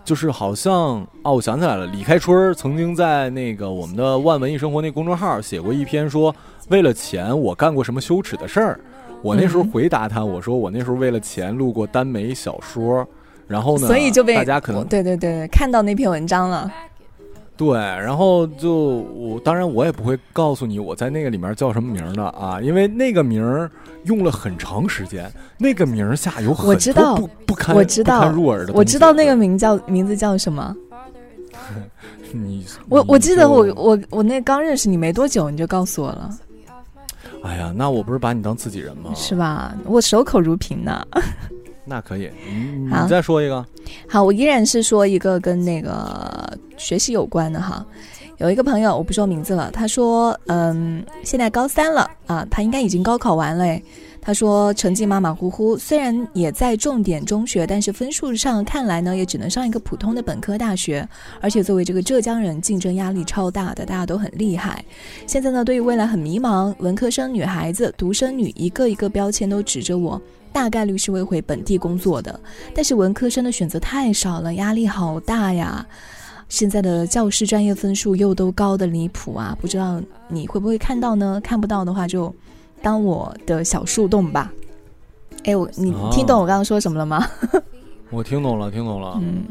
就是好像哦，我想起来了，李开春曾经在那个我们的万文艺生活那公众号写过一篇，说为了钱我干过什么羞耻的事儿。我那时候回答他，我说我那时候为了钱录过耽美小说，然后呢，所以就被大家可能对对对看到那篇文章了。对，然后就我当然我也不会告诉你我在那个里面叫什么名的啊，因为那个名儿用了很长时间，那个名儿下有很多不不堪我知道入耳的。我知道那个名叫名字叫什么。你我我记得我我我那刚认识你没多久，你就告诉我了。哎呀，那我不是把你当自己人吗？是吧？我守口如瓶呢。那可以，你你再说一个。好，我依然是说一个跟那个学习有关的哈。有一个朋友，我不说名字了，他说，嗯，现在高三了啊，他应该已经高考完了。他说成绩马马虎虎，虽然也在重点中学，但是分数上看来呢，也只能上一个普通的本科大学。而且作为这个浙江人，竞争压力超大的，大家都很厉害。现在呢，对于未来很迷茫，文科生女孩子、独生女，一个一个标签都指着我，大概率是会回本地工作的。但是文科生的选择太少了，压力好大呀！现在的教师专业分数又都高的离谱啊，不知道你会不会看到呢？看不到的话就。当我的小树洞吧，哎，我你听懂我刚刚说什么了吗？我听懂了，听懂了。嗯，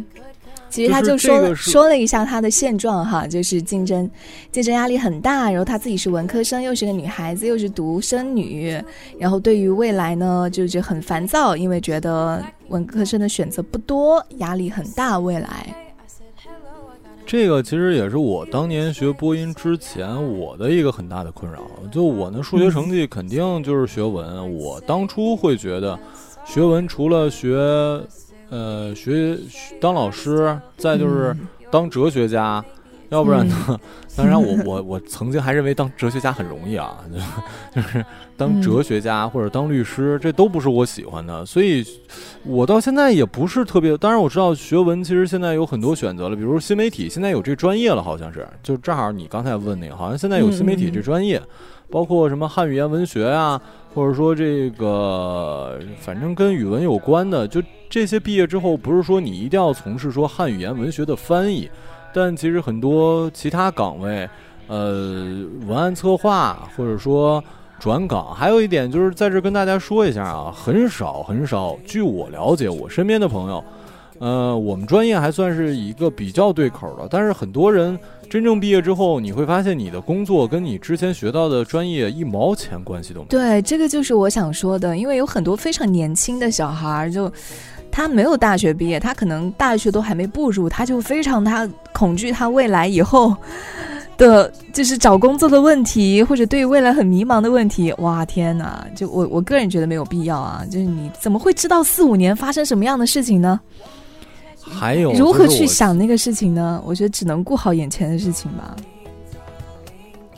其实他就说说了一下他的现状哈，就是竞争竞争压力很大，然后他自己是文科生，又是个女孩子，又是独生女，然后对于未来呢，就是很烦躁，因为觉得文科生的选择不多，压力很大，未来。这个其实也是我当年学播音之前我的一个很大的困扰。就我那数学成绩肯定就是学文，我当初会觉得，学文除了学，呃，学当老师，再就是当哲学家。要不然呢？当然，我我我曾经还认为当哲学家很容易啊，就是当哲学家或者当律师，这都不是我喜欢的。所以，我到现在也不是特别。当然，我知道学文其实现在有很多选择了，比如新媒体，现在有这专业了，好像是。就正好你刚才问那个，好像现在有新媒体这专业，包括什么汉语言文学啊，或者说这个反正跟语文有关的，就这些毕业之后，不是说你一定要从事说汉语言文学的翻译。但其实很多其他岗位，呃，文案策划或者说转岗，还有一点就是在这跟大家说一下啊，很少很少，据我了解，我身边的朋友，呃，我们专业还算是一个比较对口的，但是很多人真正毕业之后，你会发现你的工作跟你之前学到的专业一毛钱关系都没有。对，这个就是我想说的，因为有很多非常年轻的小孩儿，就他没有大学毕业，他可能大学都还没步入，他就非常他恐惧他未来以后的，就是找工作的问题，或者对未来很迷茫的问题。哇，天哪！就我我个人觉得没有必要啊，就是你怎么会知道四五年发生什么样的事情呢？还有如何去想那个事情呢？我觉得只能顾好眼前的事情吧。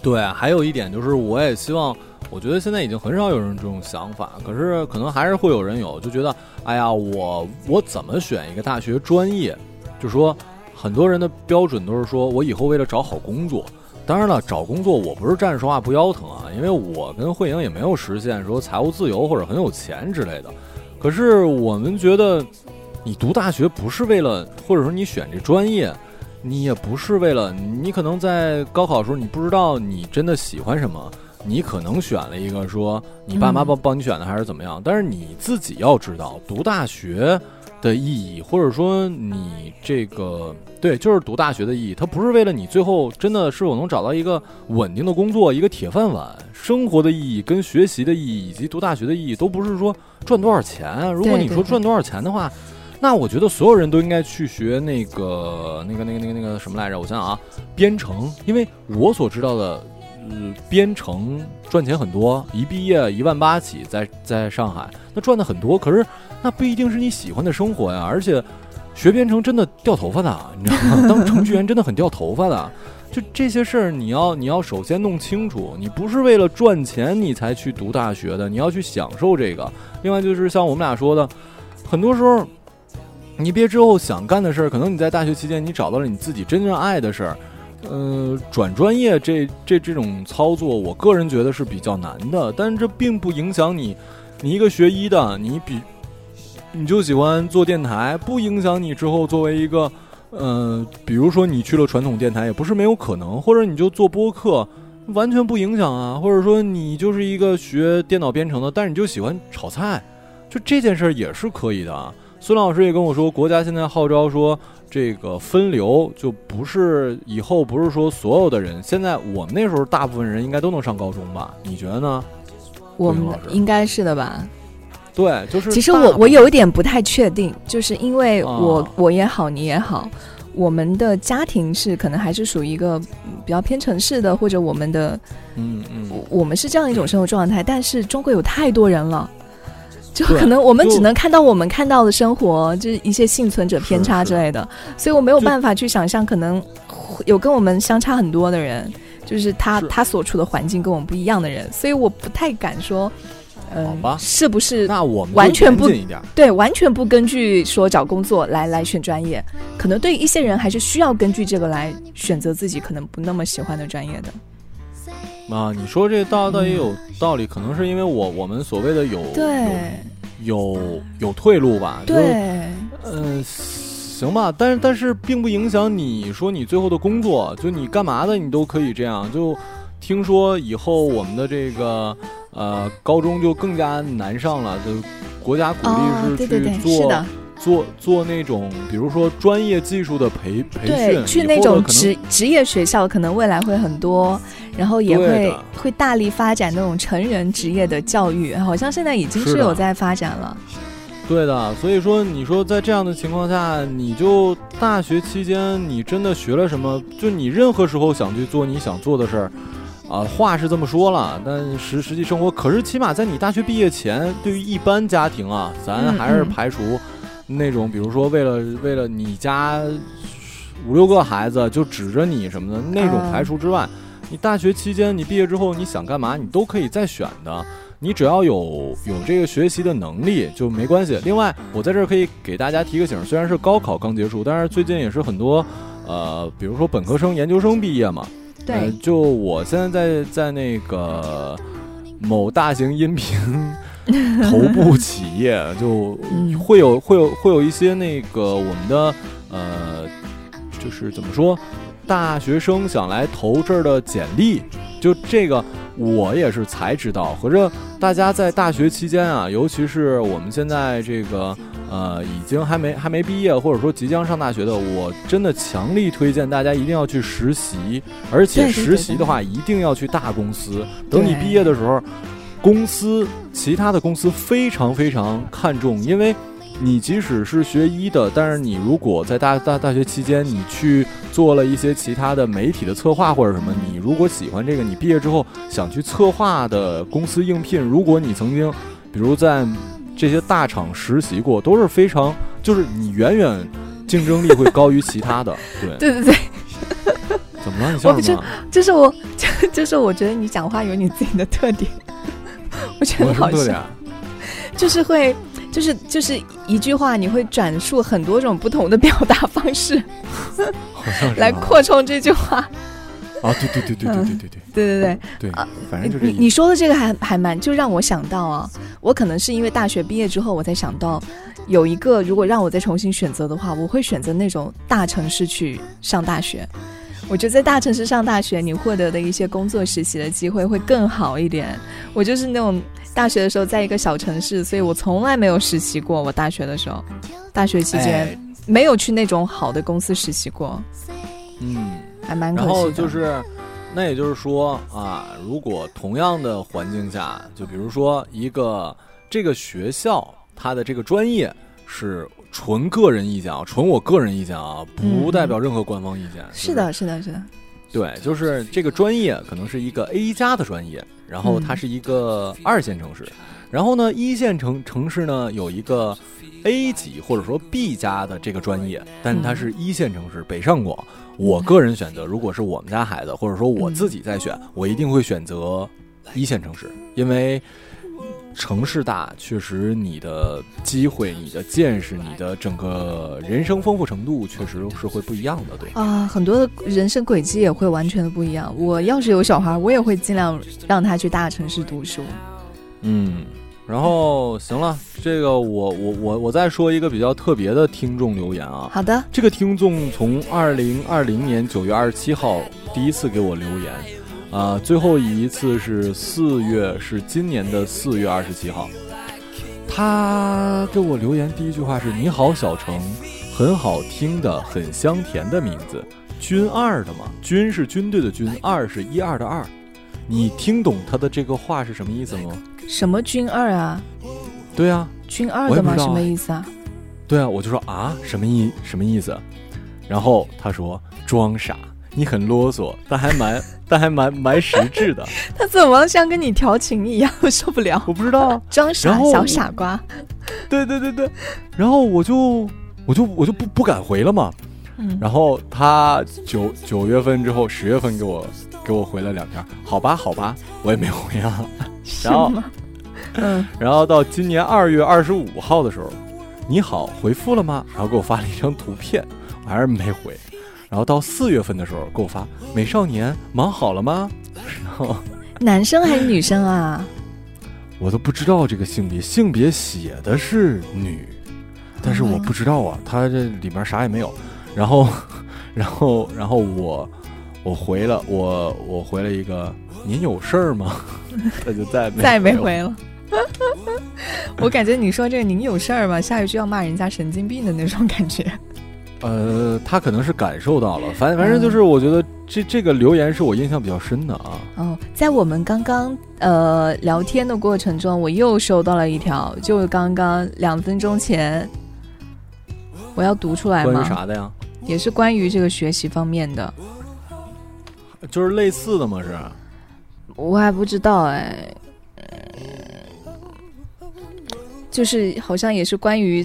对，还有一点就是，我也希望，我觉得现在已经很少有人这种想法，可是可能还是会有人有，就觉得，哎呀，我我怎么选一个大学专业？就说很多人的标准都是说我以后为了找好工作。当然了，找工作我不是站着说话不腰疼啊，因为我跟慧莹也没有实现说财务自由或者很有钱之类的。可是我们觉得，你读大学不是为了，或者说你选这专业，你也不是为了，你可能在高考的时候你不知道你真的喜欢什么，你可能选了一个说你爸妈嗯帮帮你选的还是怎么样，但是你自己要知道读大学的意义，或者说你这个对，就是读大学的意义，它不是为了你最后真的是否能找到一个稳定的工作，一个铁饭碗，生活的意义跟学习的意义以及读大学的意义都不是说赚多少钱。如果你说赚多少钱的话，那我觉得所有人都应该去学那个、那个、那个、那个、那个什么来着？我想想啊，编程，因为我所知道的，嗯，编程赚钱很多，一毕业一万八起，在在上海，那赚的很多。可是那不一定是你喜欢的生活呀，而且学编程真的掉头发的，你知道吗？当程序员真的很掉头发的。就这些事儿，你要你要首先弄清楚，你不是为了赚钱你才去读大学的，你要去享受这个。另外就是像我们俩说的，很多时候你毕业之后想干的事儿，可能你在大学期间你找到了你自己真正爱的事儿。呃，转专业这这这种操作，我个人觉得是比较难的，但这并不影响你，你一个学医的，你比你就喜欢做电台，不影响你之后作为一个，呃，比如说你去了传统电台，也不是没有可能，或者你就做播客，完全不影响啊，或者说你就是一个学电脑编程的，但是你就喜欢炒菜，就这件事儿也是可以的啊。孙老师也跟我说，国家现在号召说，这个分流就不是以后不是说所有的人，现在我们那时候大部分人应该都能上高中吧？你觉得呢？我们应该是的吧？对，就是其实我我有一点不太确定，就是因为我、啊我也好，你也好，我们的家庭是可能还是属于一个嗯比较偏城市的，或者我们的嗯嗯，我我们是这样一种生活状态，但是中国有太多人了。就可能我们只能看到我们看到的生活，就是一些幸存者偏差之类的，所以我没有办法去想象，可能有跟我们相差很多的人，就是他是他所处的环境跟我们不一样的人，所以我不太敢说，嗯、是不是那我们完全不。对，完全不根据说找工作来来选专业，可能对一些人还是需要根据这个来选择自己可能不那么喜欢的专业的。啊，你说这倒倒也有道理，可能是因为我我们所谓的有对有有有退路吧，就对，嗯、行吧，但是但是并不影响你说你最后的工作，就你干嘛的你都可以这样。就听说以后我们的这个呃高中就更加难上了，就国家鼓哦励，是去对对对，做、是的，做做那种比如说专业技术的培培对，训，去那种职职业学校，可能未来会很多，然后也会会大力发展那种成人职业的教育，好像现在已经是有在发展了。对的，所以说你说在这样的情况下，你就大学期间你真的学了什么？就你任何时候想去做你想做的事儿，啊、话是这么说了，但实实际生活，可是起码在你大学毕业前，对于一般家庭啊，咱嗯还是嗯排除那种，比如说为了为了你家五六个孩子就指着你什么的那种嗯排除之外，你大学期间你毕业之后你想干嘛，你都可以再选的。你只要有有这个学习的能力就没关系。另外，我在这儿可以给大家提个醒，虽然是高考刚结束，但是最近也是很多，呃，比如说本科生、研究生毕业嘛。呃对，就我现在在在那个某大型音频 头部企业，就嗯会有会有会有一些那个我们的呃，就是怎么说，大学生想来投这儿的简历，就这个，我也是才知道。合着大家在大学期间啊，尤其是我们现在这个呃，已经还没还没毕业，或者说即将上大学的，我真的强力推荐大家一定要去实习，而且实习的话一定要去大公司。等你毕业的时候，公司其他的公司非常非常看重，因为。你即使是学医的，但是你如果在大大大学期间，你去做了一些其他的媒体的策划或者什么，你如果喜欢这个，你毕业之后想去策划的公司应聘，如果你曾经，比如在这些大厂实习过，都是非常，就是你远远竞争力会高于其他的。对，对对对，怎么了？你笑什么？就是我，就是我觉得你讲话有你自己的特点，我觉得好笑，什么特点？啊 就是会。就是就是一句话，你会转述很多种不同的表达方式 好像是来啊扩充这句话。啊！对对对对对对对对对对对，对啊，反正就是。你你说的这个还还蛮，就让我想到啊，我可能是因为大学毕业之后，我才想到有一个，如果让我再重新选择的话，我会选择那种大城市去上大学。我觉得在大城市上大学，你获得的一些工作实习的机会会更好一点。我就是那种大学的时候在一个小城市，所以我从来没有实习过。我大学的时候，大学期间、哎没有去那种好的公司实习过，嗯。还蛮可惜的。然后就是，那也就是说啊，如果同样的环境下，就比如说一个这个学校，它的这个专业是纯个人意见啊，纯我个人意见啊，不代表任何官方意见。嗯是的，是的，是的，对，就是这个专业可能是一个 A 加的专业，然后它是一个二线城市，然后呢，一线城城市呢有一个 A 级或者说 B 加的这个专业，但它是一线城市，北上广。我个人选择，如果是我们家孩子，或者说我自己在选，我一定会选择一线城市，因为城市大，确实你的机会、你的见识、你的整个人生丰富程度，确实是会不一样的。对，啊，很多的人生轨迹也会完全的不一样。我要是有小孩，我也会尽量让他去大城市读书。嗯，然后行了，这个我我我我再说一个比较特别的听众留言啊。好的，这个听众从二零二零年九月二十七号第一次给我留言，啊、最后一次是四月，是今年的四月二十七号。他给我留言第一句话是：“你好，小程，很好听的，很香甜的名字，军二的嘛，军是军队的军，二是一二的二。你听懂他的这个话是什么意思吗？什么军二啊？对啊，军二的吗？什么意思啊？对啊，我就说啊，什么意什么意思？然后他说装傻，你很啰嗦，但还蛮 但还蛮蛮实质的。他怎么像跟你调情一样？我受不了，我不知道，装傻小傻瓜。对对对对，然后我就我就我就不不敢回了嘛。嗯，然后他九九月份之后，十月份给我给我回了两条，好吧好吧，我也没回啊。然后？嗯，然后到今年二月二十五号的时候，你好，回复了吗？然后给我发了一张图片，我还是没回。然后到四月份的时候给我发，美少年忙好了吗？然后 男生还是女生啊？我都不知道这个性别，性别写的是女，但是我不知道啊，他这里面啥也没有。然后，然后，然后我我回了我我回了一个，您有事儿吗？他就再也没 再也没回了。回了。我感觉你说这个您有事儿吧，下一句要骂人家神经病的那种感觉。呃，他可能是感受到了，反反正就是我觉得这这个留言是我印象比较深的啊。哦，在我们刚刚呃聊天的过程中，我又收到了一条，就刚刚两分钟前，我要读出来吗关于？啥的呀？也是关于这个学习方面的，就是类似的吗？是？我还不知道哎，就是好像也是关于，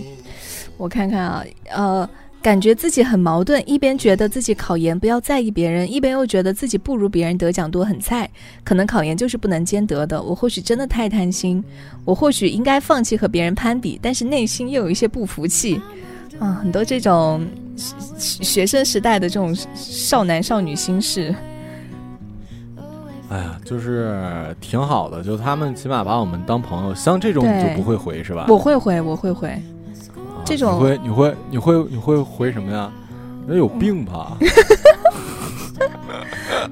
我看看啊，呃。感觉自己很矛盾，一边觉得自己考研不要在意别人，一边又觉得自己不如别人得奖多很菜。可能考研就是不能兼得的。我或许真的太贪心，我或许应该放弃和别人攀比，但是内心又有一些不服气。啊，很多这种学学生时代的这种少男少女心事。哎呀，就是挺好的，就他们起码把我们当朋友。像这种你就不会回是吧？我会回，我会回。啊这种你会你会你会你会回什么呀？那有病吧？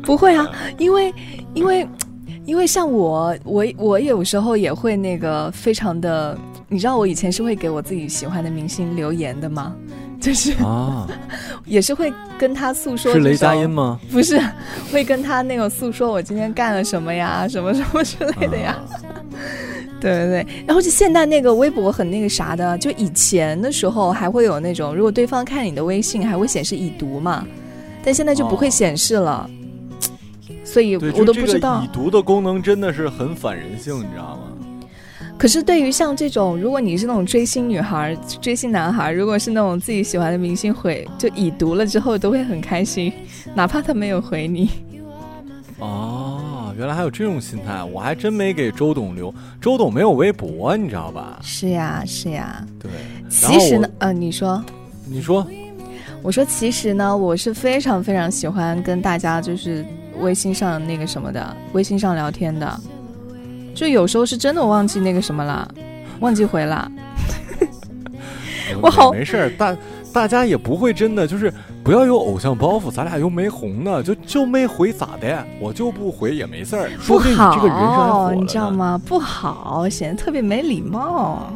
不会啊，因为因为因为像我，我我有时候也会那个非常的，你知道我以前是会给我自己喜欢的明星留言的吗？就是啊，也是会跟他诉说，是雷佳音？吗？不是，会跟他那个诉说我今天干了什么呀，什么什么之类的呀。啊 对对对，然后就现在那个微博很那个啥的，就以前的时候还会有那种，如果对方看你的微信还会显示已读嘛，但现在就不会哦显示了，所以，我都不知道。已读的功能真的是很反人性，你知道吗？可是对于像这种，如果你是那种追星女孩、追星男孩，如果是那种自己喜欢的明星回，就已读了之后都会很开心，哪怕他没有回你。哦，原来还有这种心态，我还真没给周董留。周董没有微博，你知道吧？是呀，是呀。对，其实呢，呃，你说，你说我说其实呢，我是非常非常喜欢跟大家就是微信上那个什么的，微信上聊天的，就有时候是真的忘记那个什么了，忘记回了。我好没事儿，大大家也不会真的就是不要有偶像包袱，咱俩又没红呢，就就没回咋的，我就不回也没事儿，说不不定你这个人设还火好，你知道吗？不好，显得特别没礼貌。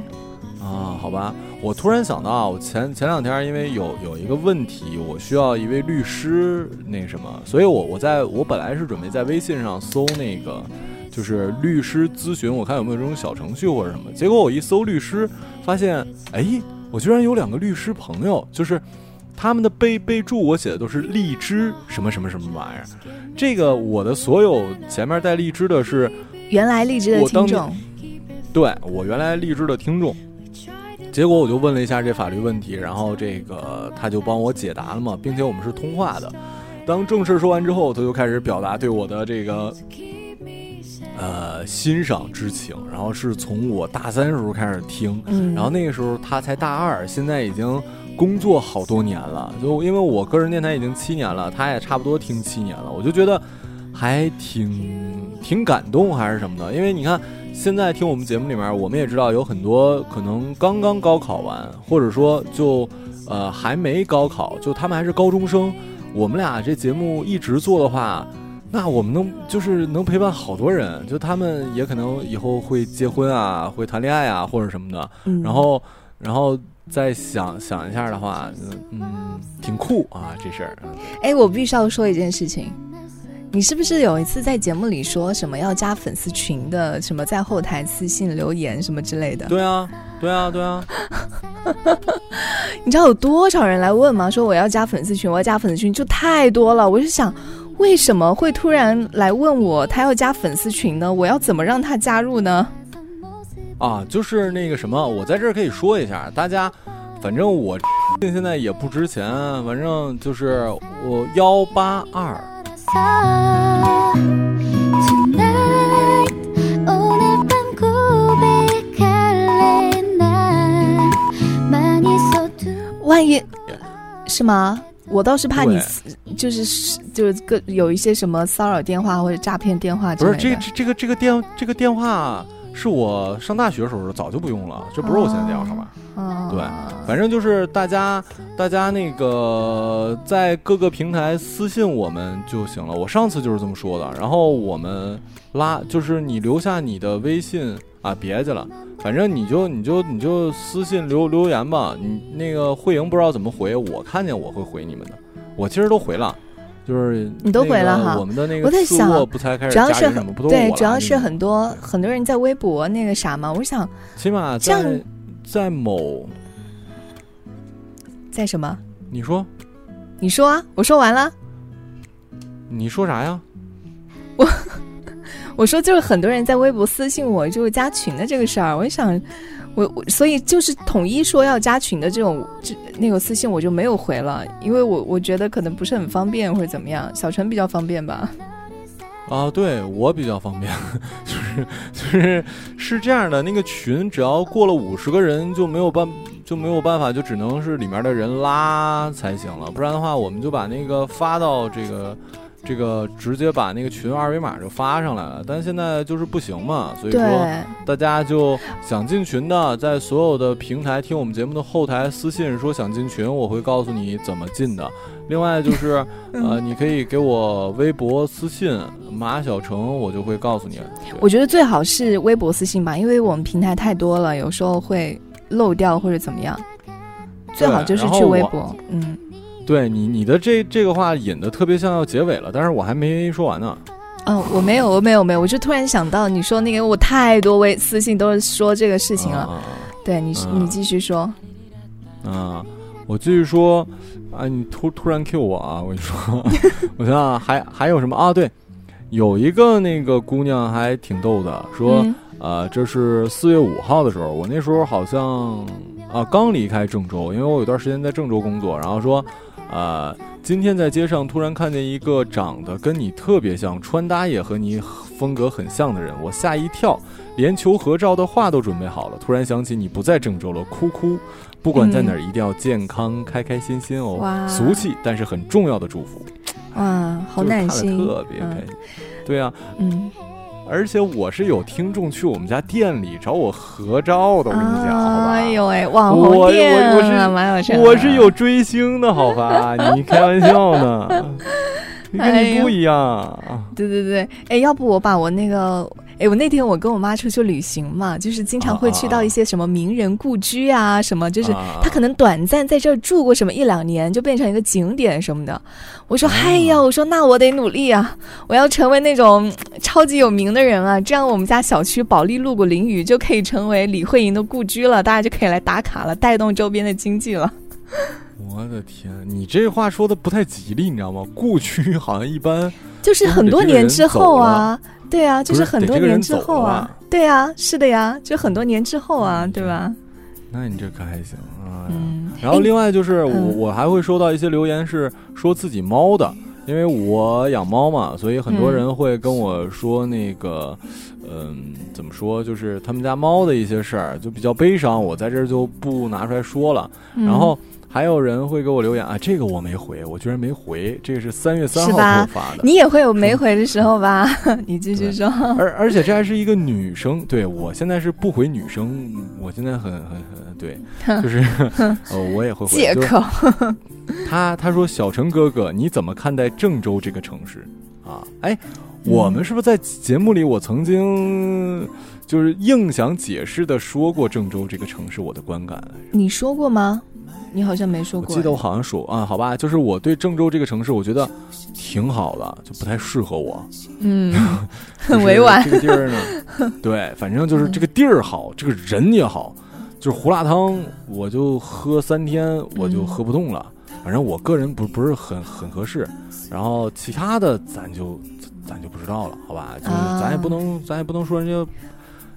啊，好吧，我突然想到啊，我前前两天因为有有一个问题，我需要一位律师那什么，所以我我在我本来是准备在微信上搜那个就是律师咨询，我看有没有这种小程序或者什么，结果我一搜律师，发现哎，我居然有两个律师朋友，就是。他们的备备注我写的都是荔枝什么什么什么玩意儿，这个我的所有前面带荔枝的是原来荔枝的听众，对我原来荔枝的听众，结果我就问了一下这法律问题，然后这个他就帮我解答了嘛，并且我们是通话的。当正事说完之后，他就开始表达对我的这个呃欣赏之情，然后是从我大三时候开始听，嗯，然后那个时候他才大二，现在已经工作好多年了。就因为我个人电台已经七年了，他也差不多听七年了，我就觉得还挺挺感动还是什么的。因为你看，现在听我们节目里面，我们也知道有很多可能刚刚高考完，或者说就呃还没高考，就他们还是高中生。我们俩这节目一直做的话，那我们能就是能陪伴好多人，就他们也可能以后会结婚啊，会谈恋爱啊，或者什么的。然后，然后再想想一下的话，嗯，挺酷啊，这事儿。嗯哎，我必须要说一件事情，你是不是有一次在节目里说什么要加粉丝群的，什么在后台私信留言什么之类的？对啊，对啊，对啊，你知道有多少人来问吗？说我要加粉丝群，我要加粉丝群，就太多了。我就想，为什么会突然来问我他要加粉丝群呢？我要怎么让他加入呢？啊，就是那个什么，我在这可以说一下，大家，反正我现在也不值钱，反正就是我幺八二，万一，是吗？我倒是怕你，就是就是个有一些什么骚扰电话或者诈骗电话，不是这这这个这个电这个电话。是我上大学时候早就不用了，这不是我现在电话号码。嗯，对反正就是大家，大家那个在各个平台私信我们就行了。我上次就是这么说的。然后我们拉，就是你留下你的微信啊，别去了，反正你就你就你就私信留留言吧。你那个慧莹不知道怎么回，我看见我会回你们的，我其实都回了。就是你都回了哈我们的那个次我在想不才开始主要是加什么，对，主要是很多很多人在微博那个啥嘛。我想起码这样在在某在什么？你说你说啊，我说完了。你说啥呀？我 我说就是很多人在微博私信我，就是加群的这个事儿，我就想，我我所以就是统一说要加群的这种这那个私信我就没有回了，因为我我觉得可能不是很方便或者怎么样，小陈比较方便吧。啊，对我比较方便，就是就是是这样的，那个群只要过了五十个人就没有办就没有办法，就只能是里面的人拉才行了，不然的话我们就把那个发到这个这个直接把那个群二维码就发上来了，但现在就是不行嘛，所以说对，大家就想进群的，在所有的平台听我们节目的后台私信说想进群，我会告诉你怎么进的。另外就是，嗯呃，你可以给我微博私信马小成，我就会告诉你。我觉得最好是微博私信吧，因为我们平台太多了，有时候会漏掉或者怎么样。最好就是去微博，嗯，对你你的这这个话引的特别像要结尾了，但是我还没说完呢。嗯，我没有，我没有，没有，我就突然想到你说那个，我太多微私信都是说这个事情了。啊对你，嗯你继续说。啊啊！我继续说啊，你突突然 Q 我啊！我跟你说，我想想还还有什么啊？对，有一个那个姑娘还挺逗的，说。嗯呃，这是四月五号的时候，我那时候好像啊刚离开郑州，因为我有段时间在郑州工作，然后说，呃，今天在街上突然看见一个长得跟你特别像，穿搭也和你风格很像的人，我吓一跳，连求合照的话都准备好了，突然想起你不在郑州了，哭哭。不管在哪儿，一定要健康、开开心心哦。俗气但是很重要的祝福，哇，好暖心，特别开心。对啊，嗯，而且我是有听众去我们家店里找我合照的，我跟你讲，好吧？哎呦喂，网红店我是啊，蛮有。我是有追星的，好吧？你开玩笑呢？你 跟你不一样啊！对对对，哎，要不我把我那个，哎，我那天我跟我妈出去旅行嘛，就是经常会去到一些什么名人故居啊，什么，就是啊他可能短暂在这儿住过什么一两年，就变成一个景点什么的。我说，哦嗨呀，我说那我得努力啊，我要成为那种嗯超级有名的人啊，这样我们家小区保利路谷淋雨就可以成为李慧莹的故居了，大家就可以来打卡了，带动周边的经济了。我的天，你这话说的不太吉利，你知道吗？故居好像一般 就是很多年之后啊，对啊，就是很多年之后啊对啊，是的呀，就很多年之后啊，对吧？那你这可还行啊。嗯，然后另外就是我嗯我还会收到一些留言是说自己猫的，因为我养猫嘛，所以很多嗯人会跟我说那个，嗯，怎么说，就是他们家猫的一些事儿，就比较悲伤，我在这儿就不拿出来说了。嗯然后还有人会给我留言啊，这个我没回，我居然没回，这个是三月三号给我发的。你也会有没回的时候吧？你继续说。而而且这还是一个女生，对我现在是不回女生，我现在很很很对，就是呃我也会回。就是借口，他他说小陈哥哥，你怎么看待郑州这个城市啊？哎，我们是不是在节目里我曾经就是硬想解释的说过郑州这个城市我的观感？你说过吗？你好像没说过。我记得我好像说啊，好吧，就是我对郑州这个城市，我觉得挺好的，就不太适合我。嗯，很 委婉这。个地儿呢，对，反正就是这个地儿好，这个人也好。就是胡辣汤，我就喝三天，我就喝不动了。反正我个人不不是很很合适。然后其他的咱就咱就不知道了，好吧？就是啊咱也不能咱也不能说人家，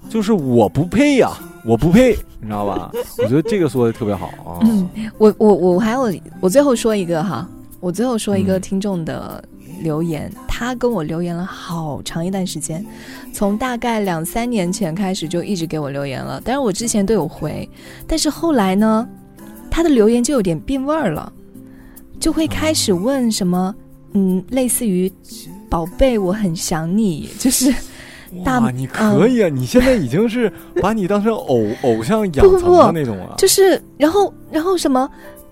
就是我不配呀、我不配，你知道吧？我觉得这个说的特别好啊。嗯，我我我还有，我最后说一个哈，我最后说一个嗯听众的留言，他跟我留言了好长一段时间，从大概两三年前开始就一直给我留言了，但是我之前都有回，但是后来呢，他的留言就有点变味儿了，就会开始问什么，嗯，类似于“宝贝，我很想你”，就是大哇，你可以啊！你现在已经是 把你当成偶偶像养成的那种了，就是，然后然后什么，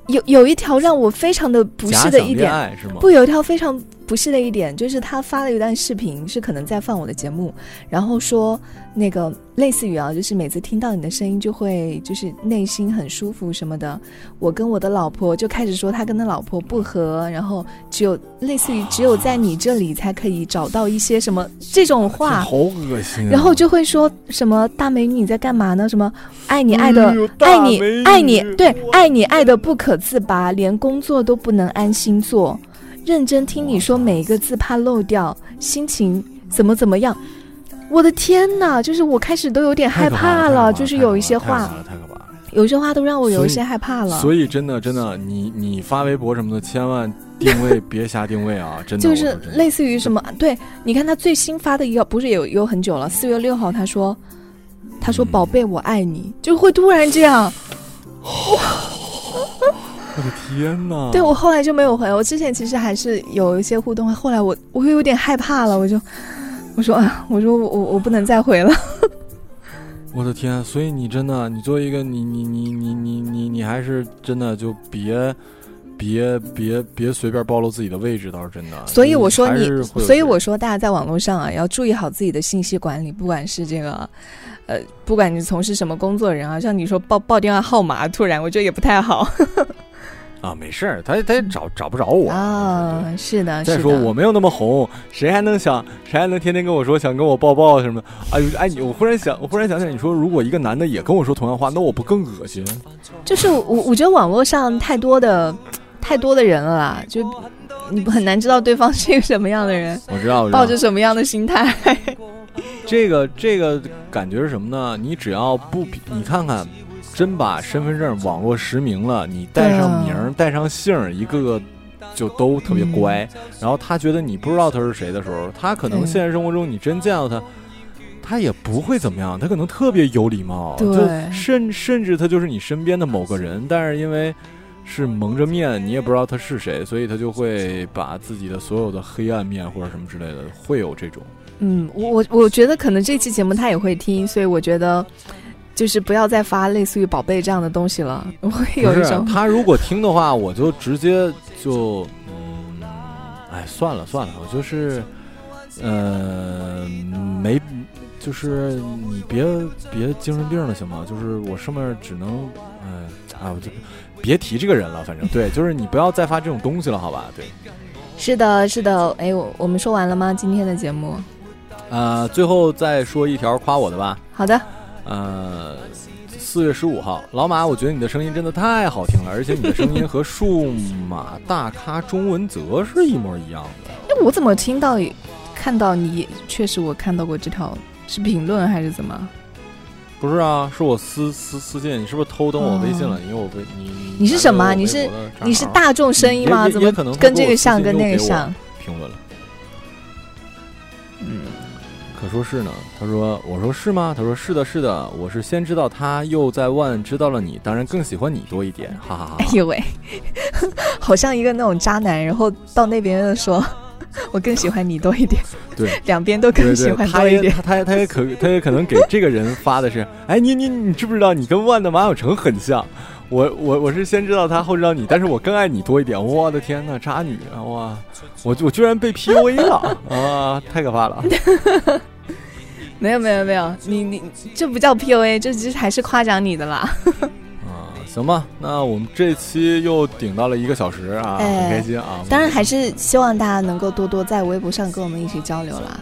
有有一条让我非常的不适的一点，是吗？不，有一条非常不是的一点，就是他发了一段视频，是可能在放我的节目，然后说那个类似于啊，就是每次听到你的声音就会就是内心很舒服什么的。我跟我的老婆就开始说他跟他老婆不和，然后只有类似于只有在你这里才可以找到一些什么这种话。好恶心、啊。然后就会说什么大美女你在干嘛呢？什么爱你爱的、哎爱你爱你对爱你爱的不可自拔，连工作都不能安心做，认真听你说每一个字怕漏掉，心情怎么怎么样。我的天哪！就是我开始都有点害怕了，了，就是有一些话，太可怕了。有些话都让我有一些害怕了。所以真的真的，你你发微博什么的，千万定位别瞎定位啊！真的，就是类似于什么？对，你看他最新发的一个，不是有有很久了，四月六号，他说，他说嗯宝贝，我爱你，就会突然这样，我的天哪！对我后来就没有回，我之前其实还是有一些互动，后来我我又有点害怕了，我就我说啊，我说我我不能再回了。我的天！所以你真的，你作为一个你你你你你你你还是真的就别别别别随便暴露自己的位置，倒是真的。所以我说你所以我说大家在网络上啊，要注意好自己的信息管理，不管是这个。呃，不管你从事什么工作人啊，像你说报报电话号码，突然我觉得也不太好 啊，没事儿，他他也找找不着我啊。是的，再说我没有那么红，谁还能想，谁还能天天跟我说想跟我抱抱什么的？哎呦，哎，你我忽然想，我忽然想起来，你说如果一个男的也跟我说同样话，那我不更恶心？就是我我觉得网络上太多的太多的人了啦，就你很难知道对方是一个什么样的人，我知道，抱着什么样的心态。这个这个感觉是什么呢？你只要不比，你看看，真把身份证网络实名了，你带上名儿、带上姓儿，一个个就都特别乖。然后他觉得你不知道他是谁的时候，他可能嗯现实生活中你真见到他。他也不会怎么样，他可能特别有礼貌，就甚甚至他就是你身边的某个人，但是因为是蒙着面，你也不知道他是谁，所以他就会把自己的所有的黑暗面或者什么之类的，会有这种。嗯，我我我觉得可能这期节目他也会听，所以我觉得就是不要再发类似于宝贝这样的东西了，我会有不是一种他如果听的话，我就直接就嗯，哎，算了算了，我就是呃没，就是你别别精神病了行吗？就是我上面只能哎啊，我就别提这个人了，反正对，就是你不要再发这种东西了，好吧？对，是的，是的。哎，我我们说完了吗？今天的节目？呃，最后再说一条夸我的吧，好的，呃。四月十五号，老马，我觉得你的声音真的太好听了，而且你的声音和数码大咖钟文泽是一模一样的。哎，我怎么听到看到你？确实我看到过这条是评论还是怎么？不是啊，是我私私私信，你是不是偷登我微信了？因为我微你你是什么？你是你是大众声音吗？怎么跟这个像跟那个像？评论了，嗯，可说是呢。他说：“我说是吗？”他说：“是的，是的。我是先知道他，又在问知道了你，当然更喜欢你多一点，哈哈哈。”哎呦喂，好像一个那种渣男，然后到那边又说。我更喜欢你多一点，对，两边都更喜欢多一点。他他他也可他也可能给这个人发的是，哎，你你你知不知道你跟万的马小成很像？我我我是先知道他后知道你，但是我更爱你多一点。我的天呐，渣女啊！哇，我我居然被 PUA 了啊！太可怕了。没有没有没有，你你这不叫 PUA，这其实还是夸奖你的啦。啊行吧，那我们这期又顶到了一个小时啊，哎、很开心啊！当然还是希望大家能够多多在微博上跟我们一起交流啦。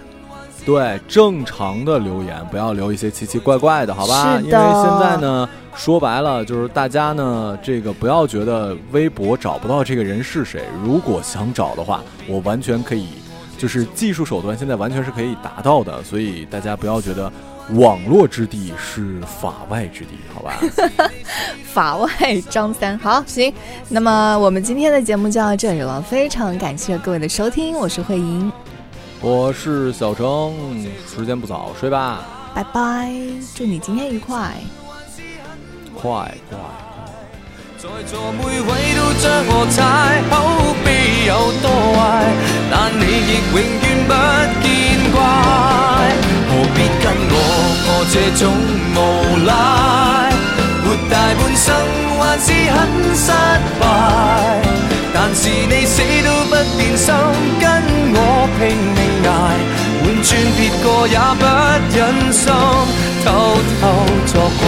对，正常的留言不要留一些奇奇怪怪的，好吧？因为现在呢，说白了就是大家呢，这个不要觉得微博找不到这个人是谁，如果想找的话，我完全可以，就是技术手段现在完全是可以达到的，所以大家不要觉得。网络之地是法外之地，好吧？法外张三，好行。那么我们今天的节目就到这里了，非常感谢各位的收听，我是慧莹，我是小程，时间不早，睡吧，拜拜，祝你今天愉快，快快。在座每位都將我踩，口碑有多壞，但你亦永遠不見怪。何必跟我過這種無賴？活大半生還是很失敗，但是你死都不變心，跟我拼命捱，換轉別個也不忍心偷偷作怪。